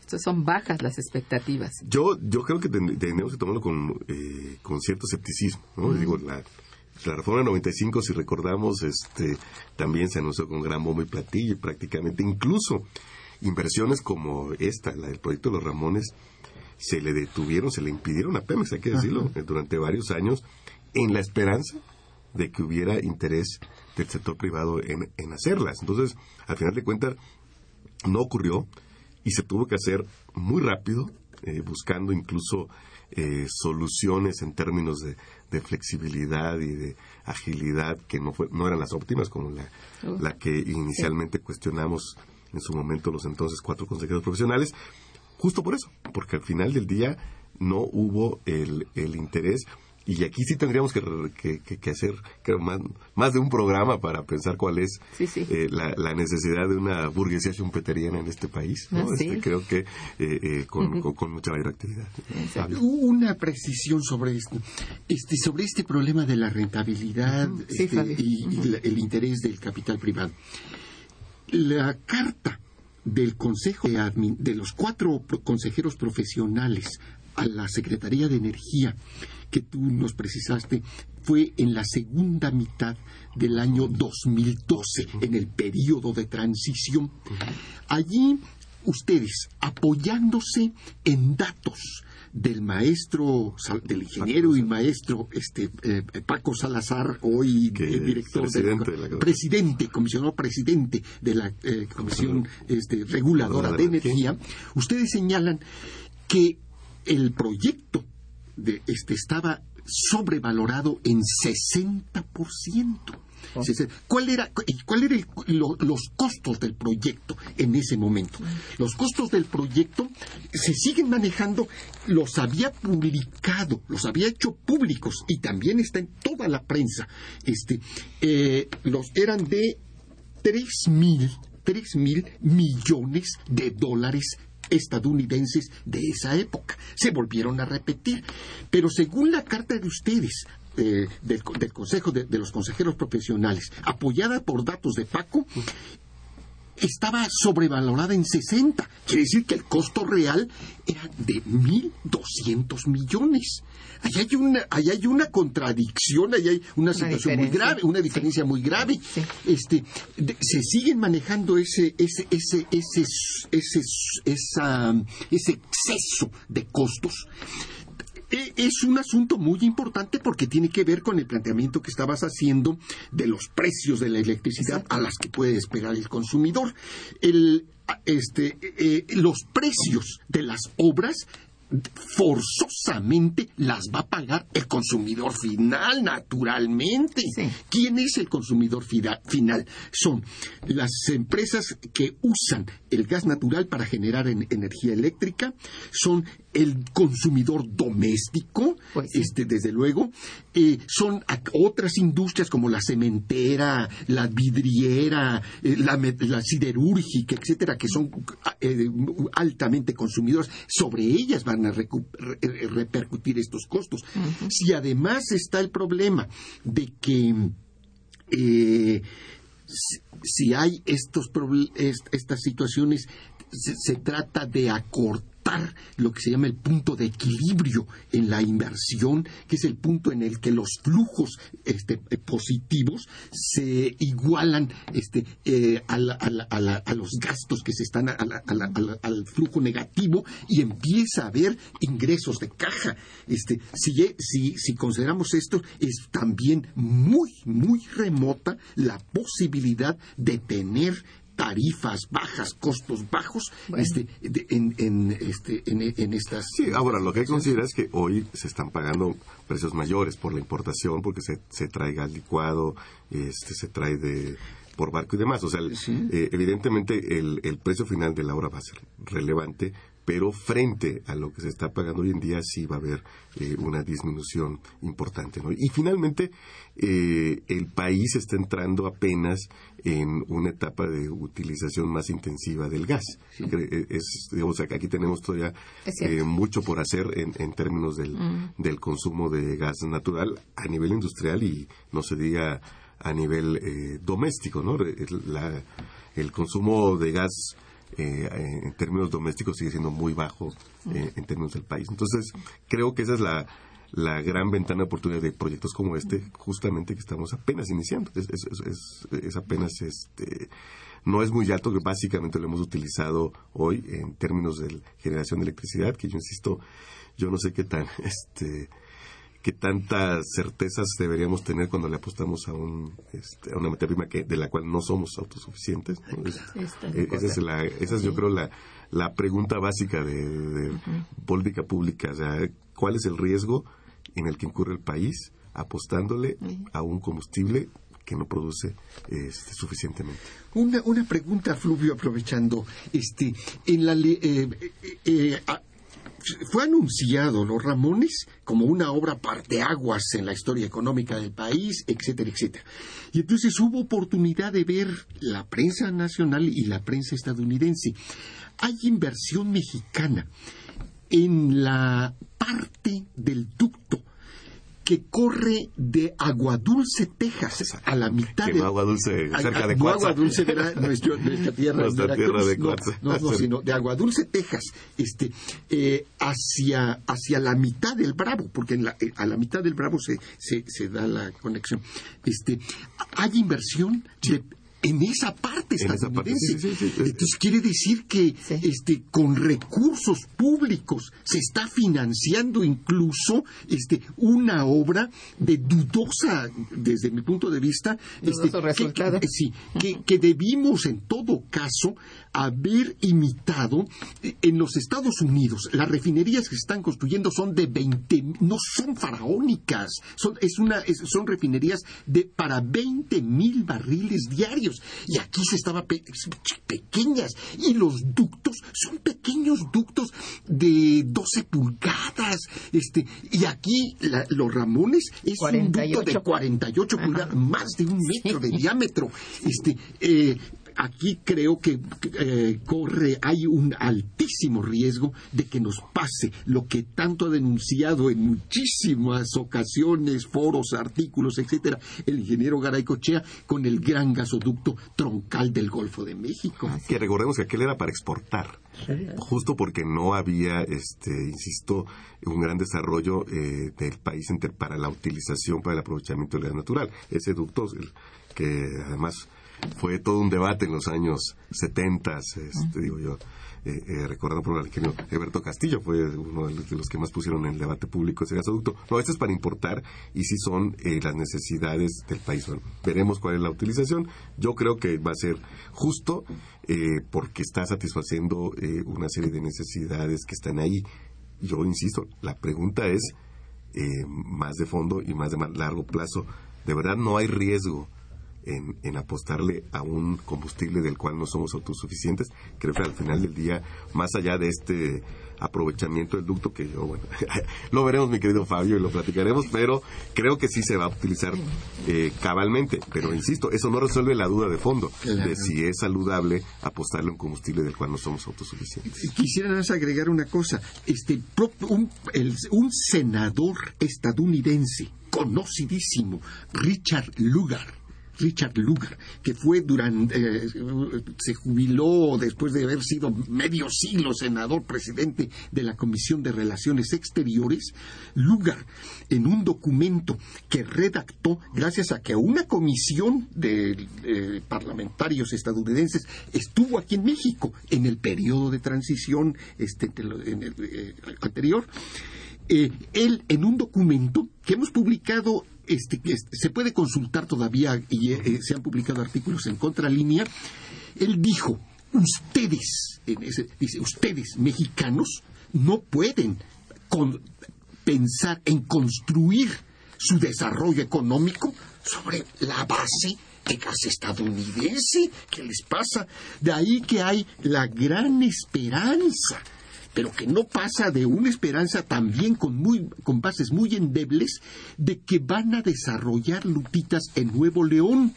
Estas son bajas las expectativas. Yo, yo creo que tenemos que tomarlo con, eh, con cierto escepticismo. ¿no? Digo, la, la reforma 95, si recordamos, este, también se anunció con gran bombo y platillo y prácticamente incluso inversiones como esta, la del proyecto de los Ramones, se le detuvieron, se le impidieron a Pemex, hay que decirlo, durante varios años, en la esperanza de que hubiera interés del sector privado en, en hacerlas. Entonces, al final de cuentas, no ocurrió y se tuvo que hacer muy rápido, eh, buscando incluso eh, soluciones en términos de, flexibilidad y de agilidad que no, fue, no eran las óptimas como la, la que inicialmente cuestionamos en su momento los entonces cuatro consejeros profesionales, justo por eso, porque al final del día no hubo el, el interés y aquí sí tendríamos que, que, que hacer creo, más, más, de un programa para pensar cuál es sí, sí. Eh, la, la, necesidad de una burguesía schumpeteriana en este país. ¿no? Ah, sí. este, creo que eh, eh, con, uh -huh. con, con, mucha mayor actividad. Una precisión sobre esto. Este, sobre este problema de la rentabilidad Uh -huh. sí, este, y, uh -huh. y la, el interés del capital privado. La carta del Consejo de, Admin, de los cuatro consejeros profesionales a la Secretaría de Energía que tú nos precisaste fue en la segunda mitad del año 2012, en el periodo de transición. Allí ustedes, apoyándose en datos del maestro, del ingeniero y maestro este, eh, Paco Salazar, hoy eh, director presidente, de la, presidente, comisionado presidente de la eh, Comisión este, Reguladora de Energía, ustedes señalan que el proyecto de, este, estaba sobrevalorado en 60%. Oh. ¿Cuál era, cuál era el, lo, los costos del proyecto en ese momento? Los costos del proyecto se siguen manejando, los había publicado, los había hecho públicos y también está en toda la prensa. Este, eh, los eran de tres mil, tres mil millones de dólares estadounidenses de esa época. Se volvieron a repetir. Pero según la carta de ustedes, eh, del, del, Consejo de, de, los Consejeros Profesionales, apoyada por datos de Paco, estaba sobrevalorada en 60. Quiere decir que el costo real era de 1.200 millones. Ahí hay una, ahí hay una contradicción, ahí hay una, una situación muy grave, una diferencia muy grave. Sí. Este, de, se siguen manejando ese, ese, ese, ese, ese, esa, ese exceso de costos es un asunto muy importante porque tiene que ver con el planteamiento que estabas haciendo de los precios de la electricidad Exacto. a las que puede despegar el consumidor. El, este, eh, los precios de las obras forzosamente las va a pagar el consumidor final, naturalmente. Sí. ¿Quién es el consumidor final? Son las empresas que usan el gas natural para generar en energía eléctrica, son el consumidor doméstico, pues sí. este, desde luego, eh, son otras industrias como la cementera, la vidriera, eh, la, la, siderúrgica, etcétera, que son eh, altamente consumidores. Sobre ellas van a re repercutir estos costos. Uh -huh. Si además está el problema de que eh, si, si, hay estos est estas situaciones, se, se trata de acortar lo que se llama el punto de equilibrio en la inversión, que es el punto en el que los flujos este, positivos se igualan este, eh, a, a, la, a, la, a, los gastos que se están al flujo negativo y empieza a haber ingresos de caja. Este, si, si, si consideramos esto, es también muy, muy remota la posibilidad de tener tarifas bajas, costos bajos bueno. este, de, en, en, este, en, en, estas. Sí, ahora lo que hay que considerar es que hoy se están pagando precios mayores por la importación, porque se, se trae gas licuado, este, se trae de por barco y demás. O sea, sí. eh, evidentemente el, el precio final de la hora va a ser relevante, pero frente a lo que se está pagando hoy en día sí va a haber eh, una disminución importante. ¿no? Y finalmente, eh, el país está entrando apenas en una etapa de utilización más intensiva del gas. Sí. Es, digamos, aquí tenemos todavía eh, mucho por hacer en, en términos del, mm. del, consumo de gas natural a nivel industrial y no se diga a nivel eh, doméstico. ¿no? La, el consumo de gas eh, en términos domésticos sigue siendo muy bajo eh, en términos del país. Entonces, creo que esa es la, la gran ventana de oportunidad de proyectos como este, justamente que estamos apenas iniciando. Es, es, es, es, apenas, este, no es muy alto, que básicamente lo hemos utilizado hoy en términos de generación de electricidad, que yo insisto, yo no sé qué tan, este, qué tantas certezas deberíamos tener cuando le apostamos a, un, este, a una materia prima que, de la cual no somos autosuficientes. ¿no? Es, eh, esa es, la, esa es yo creo, la, la pregunta básica de, de uh -huh. política pública. O sea, ¿cuál es el riesgo en el que incurre el país apostándole uh -huh. a un combustible que no produce este, suficientemente. Una, una pregunta, Fluvio, aprovechando. Este, en la, eh, eh, eh, fue anunciado Los Ramones como una obra parteaguas en la historia económica del país, etcétera, etcétera. Y entonces hubo oportunidad de ver la prensa nacional y la prensa estadounidense. Hay inversión mexicana en la parte del ducto que corre de Aguadulce, Texas, a la mitad Que de no Agua Dulce, cerca de no Coatza. Aguadulce de la- nuestro- nuestra tierra, Nuestra Veracruz, tierra de no, no, no, sino de Aguadulce, Texas, este, eh, hacia, hacia la mitad del Bravo, porque en la- eh, a la mitad del Bravo se, se, se da la conexión. Este, hay inversión de- en esa parte En esa parte, estadounidense. sí, sí, sí, sí. Entonces quiere decir que Sí. este, con recursos públicos se está financiando incluso este, una obra de dudosa, desde mi punto de vista, este, que- resultado. que- sí, que, que debimos en todo caso haber imitado eh, en los Estados Unidos. Las refinerías que se están construyendo son de 20, no son faraónicas, son, es una, es- son refinerías de, para 20 mil barriles diarios. Y aquí se estaba pe- pequeñas. Y los ductos son pequeños ductos de 12 pulgadas. Este, y aquí la- los Ramones es un ducto de 48. 48 pulgadas, más de un metro de diámetro. Este, eh, aquí creo que eh, corre, hay un altísimo riesgo de que nos pase lo que tanto ha denunciado en muchísimas ocasiones, foros, artículos, etcétera, el ingeniero Garay Cochea con el gran gasoducto troncal del Golfo de México. Que recordemos que aquel era para exportar, justo porque no había, este, insisto, un gran desarrollo eh, del país para la utilización, para el aprovechamiento del gas natural. Ese ducto, que además fue todo un debate en los años 70, este, digo yo, eh, eh, recordando por el ingeniero Eberto Castillo, fue uno de los, que más pusieron en el debate público ese gasoducto. No, este es para importar y sí son eh, las necesidades del país. Veremos cuál es la utilización. Yo creo que va a ser justo eh, porque está satisfaciendo eh, una serie de necesidades que están ahí. Yo insisto, la pregunta es más de fondo y más de largo plazo. De verdad no hay riesgo en, en apostarle a un combustible del cual no somos autosuficientes. Creo que al final del día, más allá de este aprovechamiento del ducto, que yo, bueno, lo veremos, mi querido Fabio, y lo platicaremos, pero creo que sí se va a utilizar eh, cabalmente. Pero insisto, eso no resuelve la duda de fondo Claro. de si es saludable apostarle a un combustible del cual no somos autosuficientes. Quisiera nada más agregar una cosa. Este, un, el- un senador estadounidense conocidísimo, Richard Lugar, Richard Lugar, que fue durante, eh, se jubiló después de haber sido medio siglo senador, presidente de la Comisión de Relaciones Exteriores, Lugar, en un documento que redactó gracias a que una comisión de eh, parlamentarios estadounidenses estuvo aquí en México en el periodo de transición este, en el, eh, anterior, eh, él en un documento que hemos publicado, este, que es- se puede consultar todavía y eh, eh, se han publicado artículos en contralínea, él dijo, ustedes, en ese- dice, ustedes mexicanos no pueden pensar en construir su desarrollo económico sobre la base de gas estadounidense. ¿Qué les pasa? De ahí que hay la gran esperanza pero que no pasa de una esperanza también con, muy, con bases muy endebles de que van a desarrollar lutitas en Nuevo León.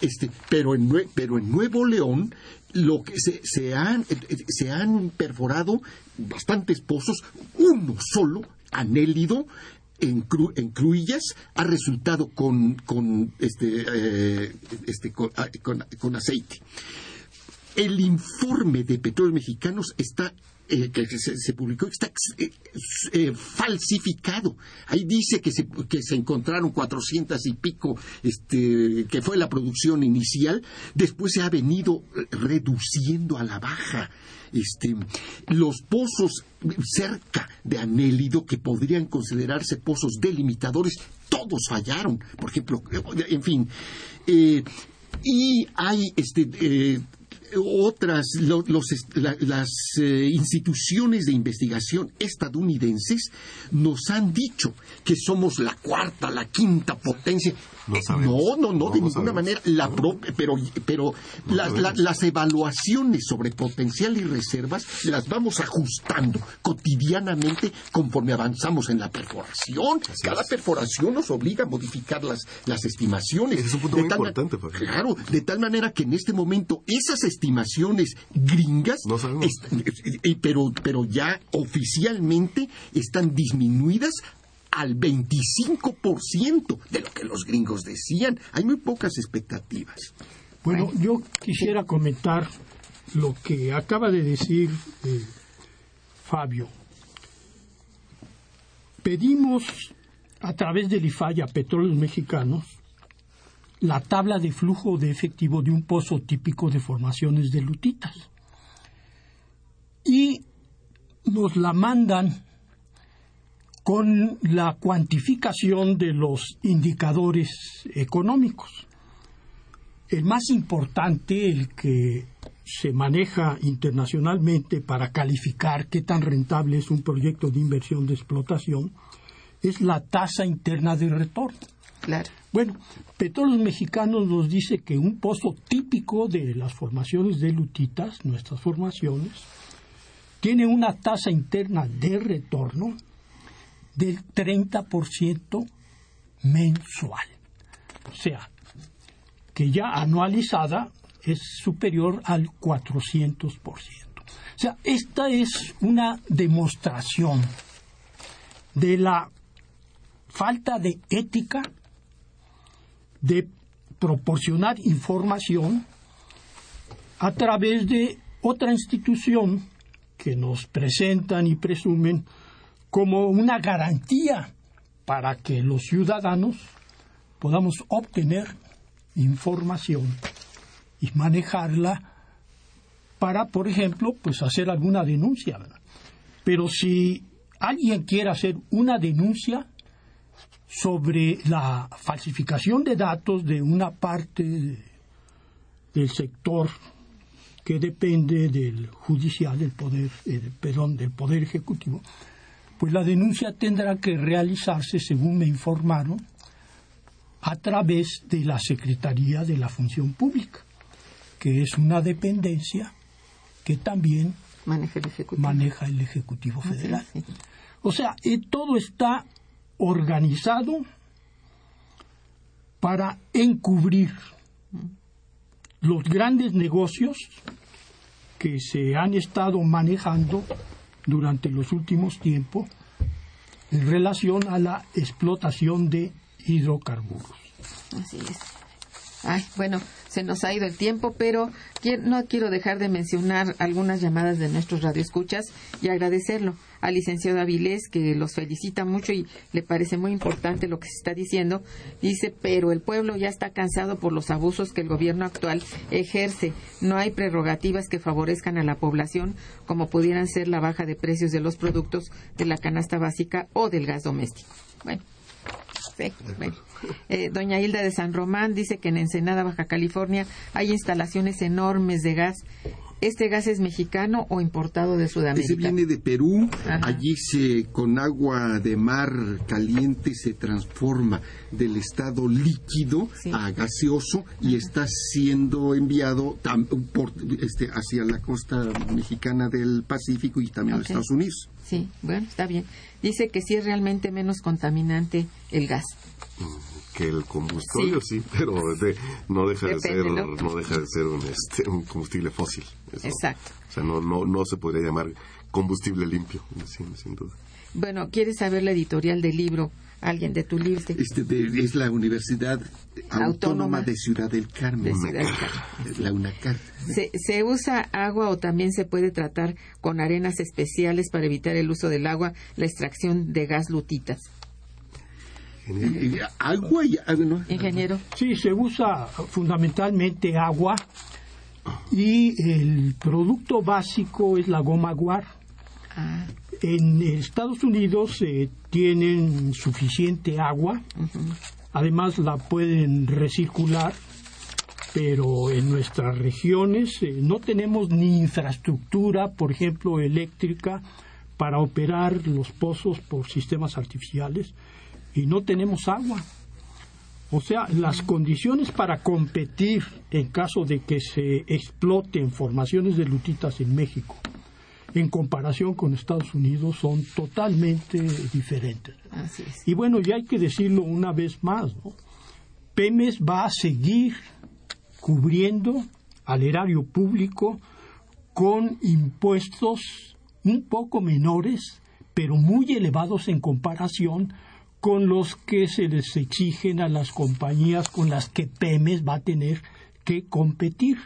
Este, pero, en, pero en Nuevo León lo que se, se han, eh, eh, se han perforado bastantes pozos, uno solo, anélido, en, Cru- en Cruillas ha resultado con, con, este, eh, este, ah, con- con aceite el informe de Petróleos Mexicanos está eh, que se, se publicó está eh, eh, falsificado. Ahí dice que se, que se encontraron 400 y pico, este, que fue la producción inicial. Después se ha venido reduciendo a la baja. Este, los pozos cerca de Anélido, que podrían considerarse pozos delimitadores, todos fallaron. Por ejemplo, en fin. y hay este, otras, lo- los las eh, instituciones de investigación estadounidenses nos han dicho que somos la cuarta, la quinta potencia. No Eh, sabemos. No, no, no, No, de no ninguna sabemos. manera. La pro- pero pero las, la- las evaluaciones sobre potencial y reservas las vamos ajustando cotidianamente conforme avanzamos en la perforación. Cada es. perforación nos obliga a modificar las, las estimaciones. Ese es un punto De muy importante, Fabio. Claro, de tal manera que en este momento esas estimaciones gringas, No pero, pero ya oficialmente están disminuidas al 25% de lo que los gringos decían. Hay muy pocas expectativas. Bueno, yo quisiera comentar lo que acaba de decir eh, Fabio. Pedimos a través del IFAI a Petróleos Mexicanos la tabla de flujo de efectivo de un pozo típico de formaciones de lutitas. Y nos la mandan con la cuantificación de los indicadores económicos. El más importante, el que se maneja internacionalmente para calificar qué tan rentable es un proyecto de inversión de explotación, es la tasa interna de retorno. Claro. Bueno, Petróleos Mexicanos nos dice que un pozo típico de las formaciones de lutitas, nuestras formaciones, tiene una tasa interna de retorno del 30% mensual. O sea, que ya anualizada es superior al 400%. O sea, esta es una demostración de la falta de ética de proporcionar información a través de otra institución que nos presentan y presumen como una garantía para que los ciudadanos podamos obtener información y manejarla para, por ejemplo, pues hacer alguna denuncia. Pero si alguien quiere hacer una denuncia sobre la falsificación de datos de una parte de- del sector que depende del judicial, del poder, eh, perdón, del poder ejecutivo, pues la denuncia tendrá que realizarse, según me informaron, a través de la Secretaría de la Función Pública, que es una dependencia que también Maneja el ejecutivo. maneja el Ejecutivo Así es, Federal. sí. O sea, eh, todo está organizado para encubrir los grandes negocios que se han estado manejando durante los últimos tiempos en relación a la explotación de hidrocarburos. Así es. Ay, bueno, se nos ha ido el tiempo, pero no quiero dejar de mencionar algunas llamadas de nuestros radioescuchas y agradecerlo al licenciado Avilés, que los felicita mucho y le parece muy importante lo que se está diciendo. Dice, pero el pueblo ya está cansado por los abusos que el gobierno actual ejerce. No hay prerrogativas que favorezcan a la población, como pudieran ser la baja de precios de los productos de la canasta básica o del gas doméstico. Bueno. Sí, bueno. Eh, doña Hilda de San Román dice que en Ensenada, Baja California, hay instalaciones enormes de gas. ¿Este gas es mexicano o importado de Sudamérica? Ese viene de Perú, Ajá. allí se con agua de mar caliente se transforma del estado líquido Sí. a gaseoso y está siendo enviado tam- por, este, hacia la costa mexicana del Pacífico y también a los Estados Unidos. Sí, bueno, está bien. Dice que sí es realmente menos contaminante el gas. Que el combustorio sí, pero de- no deja de ser ¿no? no deja de ser un, este, un combustible fósil Eso. Exacto. o sea no no no se podría llamar combustible limpio sin, sin duda Bueno, ¿quieres saber la editorial del libro? Alguien de tu libro. Este de- es la Universidad Autónoma, Autónoma de Ciudad del Carmen, De Ciudad del Carmen. la UNACAR. ¿Se, ¿Se usa agua o también se puede tratar con arenas especiales para evitar el uso del agua, la extracción de gas lutitas? Agua y ah, no, Ingeniero. Sí, se usa fundamentalmente agua y el producto básico es la goma guar. Ah, En Estados Unidos eh, tienen suficiente agua, además la pueden recircular, pero en nuestras regiones eh, no tenemos ni infraestructura, por ejemplo, eléctrica, para operar los pozos por sistemas artificiales y no tenemos agua. O sea, las condiciones para competir en caso de que se exploten formaciones de lutitas en México en comparación con Estados Unidos son totalmente diferentes. Así es. Y bueno, ya hay que decirlo una vez más, ¿no? Pemes va a seguir cubriendo al erario público con impuestos un poco menores, pero muy elevados en comparación con los que se les exigen a las compañías con las que Pemes va a tener que competir.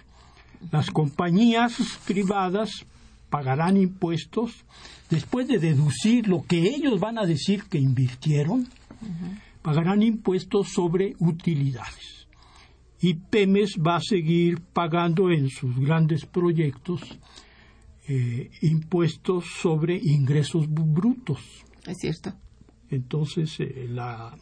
Las compañías privadas pagarán impuestos después de deducir lo que ellos van a decir que invirtieron, pagarán impuestos sobre utilidades. Y Pemes va a seguir pagando en sus grandes proyectos eh, impuestos sobre ingresos brutos. Es cierto. Entonces eh, la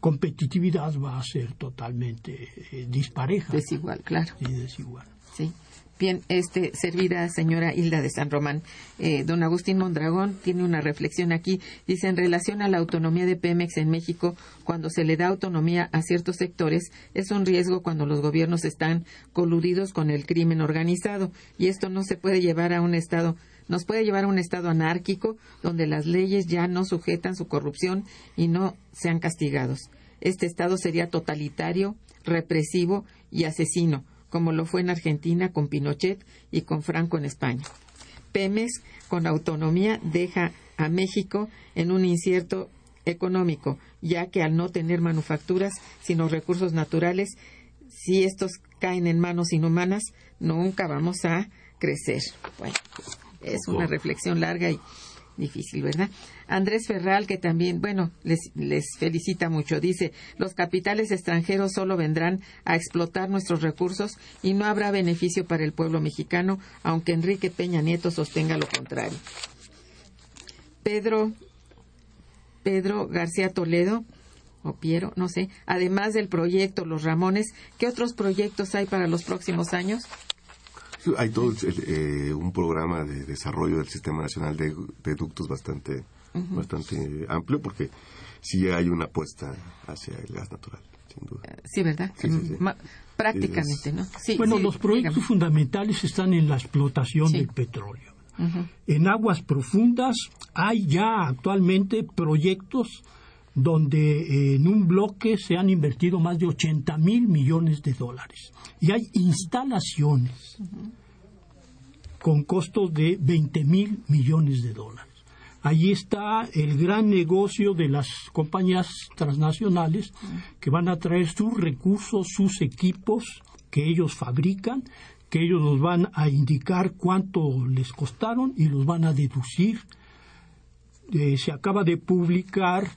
competitividad va a ser totalmente eh, dispareja Desigual, claro. y desigual. Sí. Bien, este, servida señora Hilda de San Román, eh, don Agustín Mondragón tiene una reflexión aquí. Dice, en relación a la autonomía de Pemex en México, cuando se le da autonomía a ciertos sectores, es un riesgo cuando los gobiernos están coludidos con el crimen organizado. Y esto no se puede llevar a un Estado nos puede llevar a un estado anárquico donde las leyes ya no sujetan su corrupción y no sean castigados. Este estado sería totalitario, represivo y asesino, como lo fue en Argentina con Pinochet y con Franco en España. Pemex, con autonomía, deja a México en un incierto económico, ya que al no tener manufacturas sino recursos naturales, si estos caen en manos inhumanas, nunca vamos a crecer. Bueno, es una reflexión larga y difícil, ¿verdad? Andrés Ferral, que también, bueno, les, les felicita mucho, dice, los capitales extranjeros solo vendrán a explotar nuestros recursos y no habrá beneficio para el pueblo mexicano, aunque Enrique Peña Nieto sostenga lo contrario. Pedro, Pedro García Toledo, o Piero, no sé, además del proyecto Los Ramones, ¿qué otros proyectos hay para los próximos años? Hay todo el- eh, un programa de desarrollo del Sistema Nacional de, de Ductos bastante, bastante amplio porque sí hay una apuesta hacia el gas natural, sin duda. Sí, ¿verdad? Sí, sí, sí. Ma- prácticamente, ¿no? Sí, Bueno, sí, los proyectos dígame. fundamentales están en la explotación Sí. del petróleo. En aguas profundas hay ya actualmente proyectos donde eh, en un bloque se han invertido más de 80 mil millones de dólares. Y hay instalaciones con costos de 20 mil millones de dólares. Allí está el gran negocio de las compañías transnacionales que van a traer sus recursos, sus equipos que ellos fabrican, que ellos nos van a indicar cuánto les costaron y los van a deducir. Eh, se acaba de publicar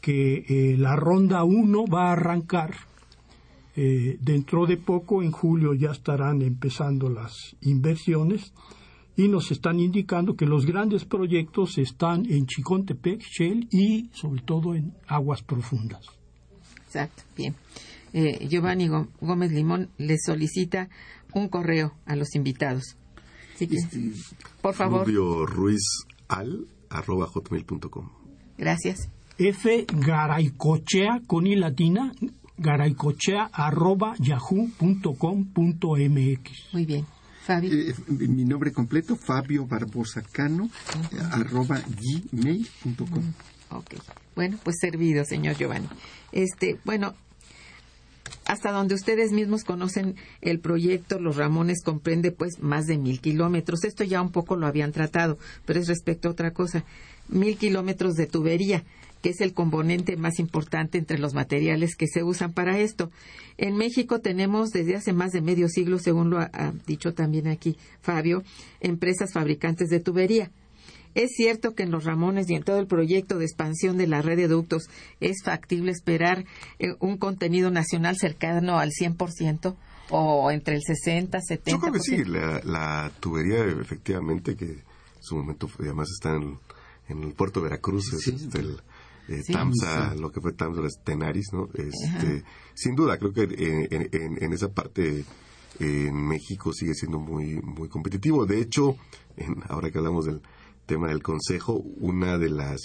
que eh, la ronda 1 va a arrancar eh, dentro de poco, en julio ya estarán empezando las inversiones y nos están indicando que los grandes proyectos están en Chicontepec, Shell y sobre todo en aguas profundas. Exacto, bien. Eh, Giovanni Gó- Gómez Limón le solicita un correo a los invitados. Así que, Este, por favor, Rubio Ruiz al arroba hotmail.com. gracias. F Garaycochea con i latina, garaycochea arroba yahoo.com.mx. Muy bien. Fabio. Eh, mi nombre completo, Fabio Barbosa Cano, eh, arroba gmail.com. Ok. Bueno, pues servido, señor Giovanni. Este, bueno, hasta donde ustedes mismos conocen el proyecto Los Ramones comprende pues más de mil kilómetros. Esto ya un poco lo habían tratado, pero es respecto a otra cosa. Mil kilómetros de tubería, que es el componente más importante entre los materiales que se usan para esto. En México tenemos desde hace más de medio siglo, según lo ha, ha dicho también aquí Fabio, empresas fabricantes de tubería. Es cierto que en los Ramones y en todo el proyecto de expansión de la red de ductos es factible esperar eh, un contenido nacional cercano al 100% o entre el 60, 70%. Yo creo que sí, la, la tubería efectivamente que en su momento además está en, en el puerto de Veracruz, es Sí. este, el, eh, Sí. Tamsa, lo que fue Tamsa, Tenaris, ¿no? Este, sin duda, creo que en, en- en- en esa parte en México sigue siendo muy muy competitivo. De hecho, en- ahora que hablamos del tema del Consejo, una de las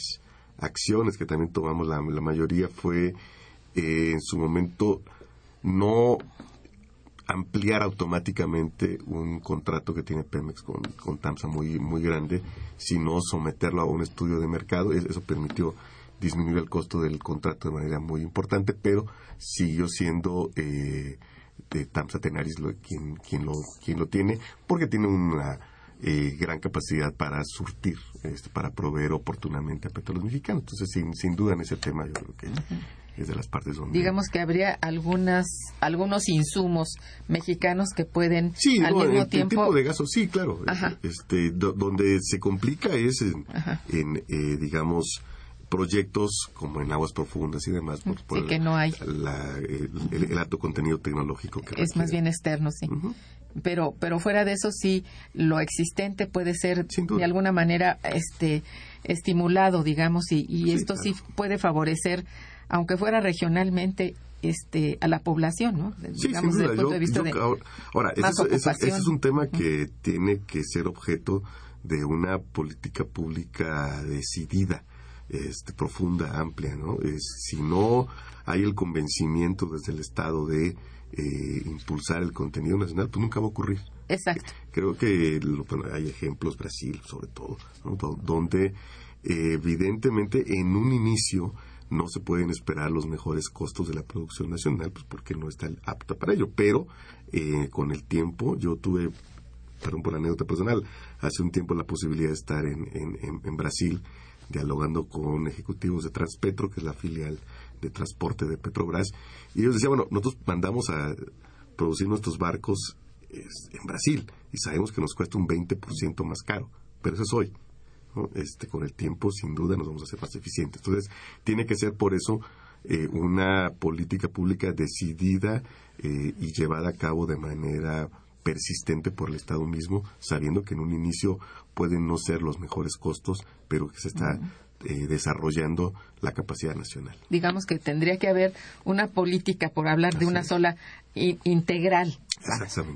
acciones que también tomamos la, la mayoría fue eh, en su momento no ampliar automáticamente un contrato que tiene Pemex con, con TAMSA muy, muy grande, sino someterlo a un estudio de mercado. Es- Eso permitió disminuir el costo del contrato de manera muy importante, pero siguió siendo eh, de TAMSA Tenaris lo- quien, quien, lo, quien lo tiene, porque tiene una eh, gran capacidad para surtir, este, para proveer oportunamente a petróleos mexicanos. Entonces, sin, sin duda en ese tema, yo creo que es de las partes donde... Digamos que habría algunas, algunos insumos mexicanos que pueden Sí, al no, mismo el tiempo tipo de gasto, sí, claro. Ajá. Este, do- donde se complica es en, en, eh, digamos, proyectos como en aguas profundas y demás. Por, por que no hay. la- el, el- el alto contenido tecnológico que es más bien externo, sí. Pero, pero fuera de eso sí, lo existente puede ser de alguna manera, este, estimulado, digamos, y, y Sí, esto sí puede favorecer, aunque fuera regionalmente, este, a la población, ¿no? Sí, digamos, desde el punto Yo- de vista yo- de ahora, más ese es un tema que tiene que ser objeto de una política pública decidida, este, profunda, amplia, ¿no? Es, si no hay el convencimiento desde el Estado de eh, impulsar el contenido nacional, pues nunca va a ocurrir. Exacto. Creo que lo- bueno, hay ejemplos, Brasil sobre todo, ¿no? Do- donde eh, evidentemente en un inicio no se pueden esperar los mejores costos de la producción nacional, pues porque no está apta para ello. Pero eh, con el tiempo yo tuve, perdón por la anécdota personal, hace un tiempo la posibilidad de estar en, en- en- en Brasil dialogando con ejecutivos de Transpetro, que es la filial de transporte de Petrobras, y ellos decían, bueno, nosotros mandamos a producir nuestros barcos en Brasil y sabemos que nos cuesta un 20% más caro, pero eso es hoy. Este, con el tiempo, sin duda, nos vamos a hacer más eficientes. Entonces, tiene que ser por eso eh, una política pública decidida eh, y llevada a cabo de manera persistente por el Estado mismo, sabiendo que en un inicio pueden no ser los mejores costos, pero que se está eh, desarrollando la capacidad nacional. Digamos que tendría que haber una política, por hablar de una sola, integral,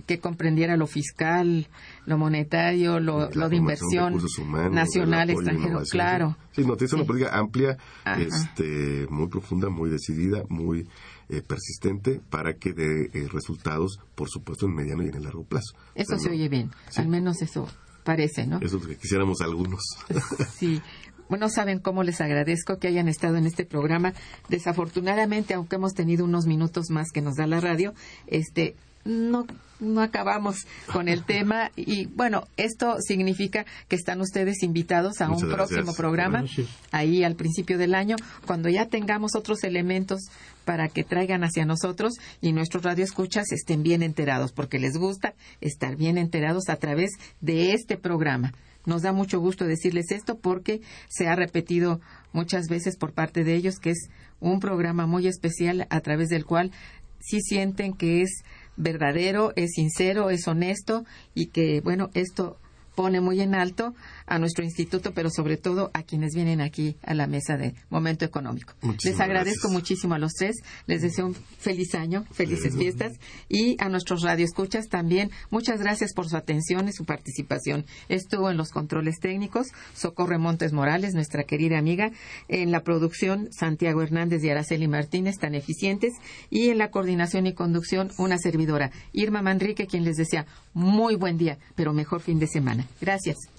que comprendiera lo fiscal, lo monetario, lo, lo de inversión humanos, nacional, extranjero, claro. Sí, no, es una Sí. política amplia, Ajá. este, muy profunda, muy decidida, muy eh, persistente para que dé eh, resultados, por supuesto, en mediano y en el largo plazo. Eso se oye bien, Sí. al menos eso parece, ¿no? Eso es lo que quisiéramos algunos. Sí. Bueno, saben cómo les agradezco que hayan estado en este programa. Desafortunadamente, aunque hemos tenido unos minutos más que nos da la radio, este no no acabamos con el tema y bueno, esto significa que están ustedes invitados a Muchas un gracias. próximo programa Gracias. ahí al principio del año, cuando ya tengamos otros elementos para que traigan hacia nosotros y nuestros radioescuchas estén bien enterados, porque les gusta estar bien enterados a través de este programa. Nos da mucho gusto decirles esto porque se ha repetido muchas veces por parte de ellos que es un programa muy especial a través del cual sí sienten que es verdadero, es sincero, es honesto y que, bueno, esto pone muy en alto a nuestro instituto, pero sobre todo a quienes vienen aquí a la mesa de Momento Económico. Muchísimas les agradezco gracias. muchísimo a los tres, les deseo un feliz año, felices fiestas y a nuestros radioescuchas también. Muchas gracias por su atención y su participación. Estuvo en los controles técnicos Socorre Montes Morales, nuestra querida amiga, en la producción Santiago Hernández y Araceli Martínez, tan eficientes, y en la coordinación y conducción una servidora, Irma Manrique, quien les desea muy buen día, pero mejor fin de semana. Gracias.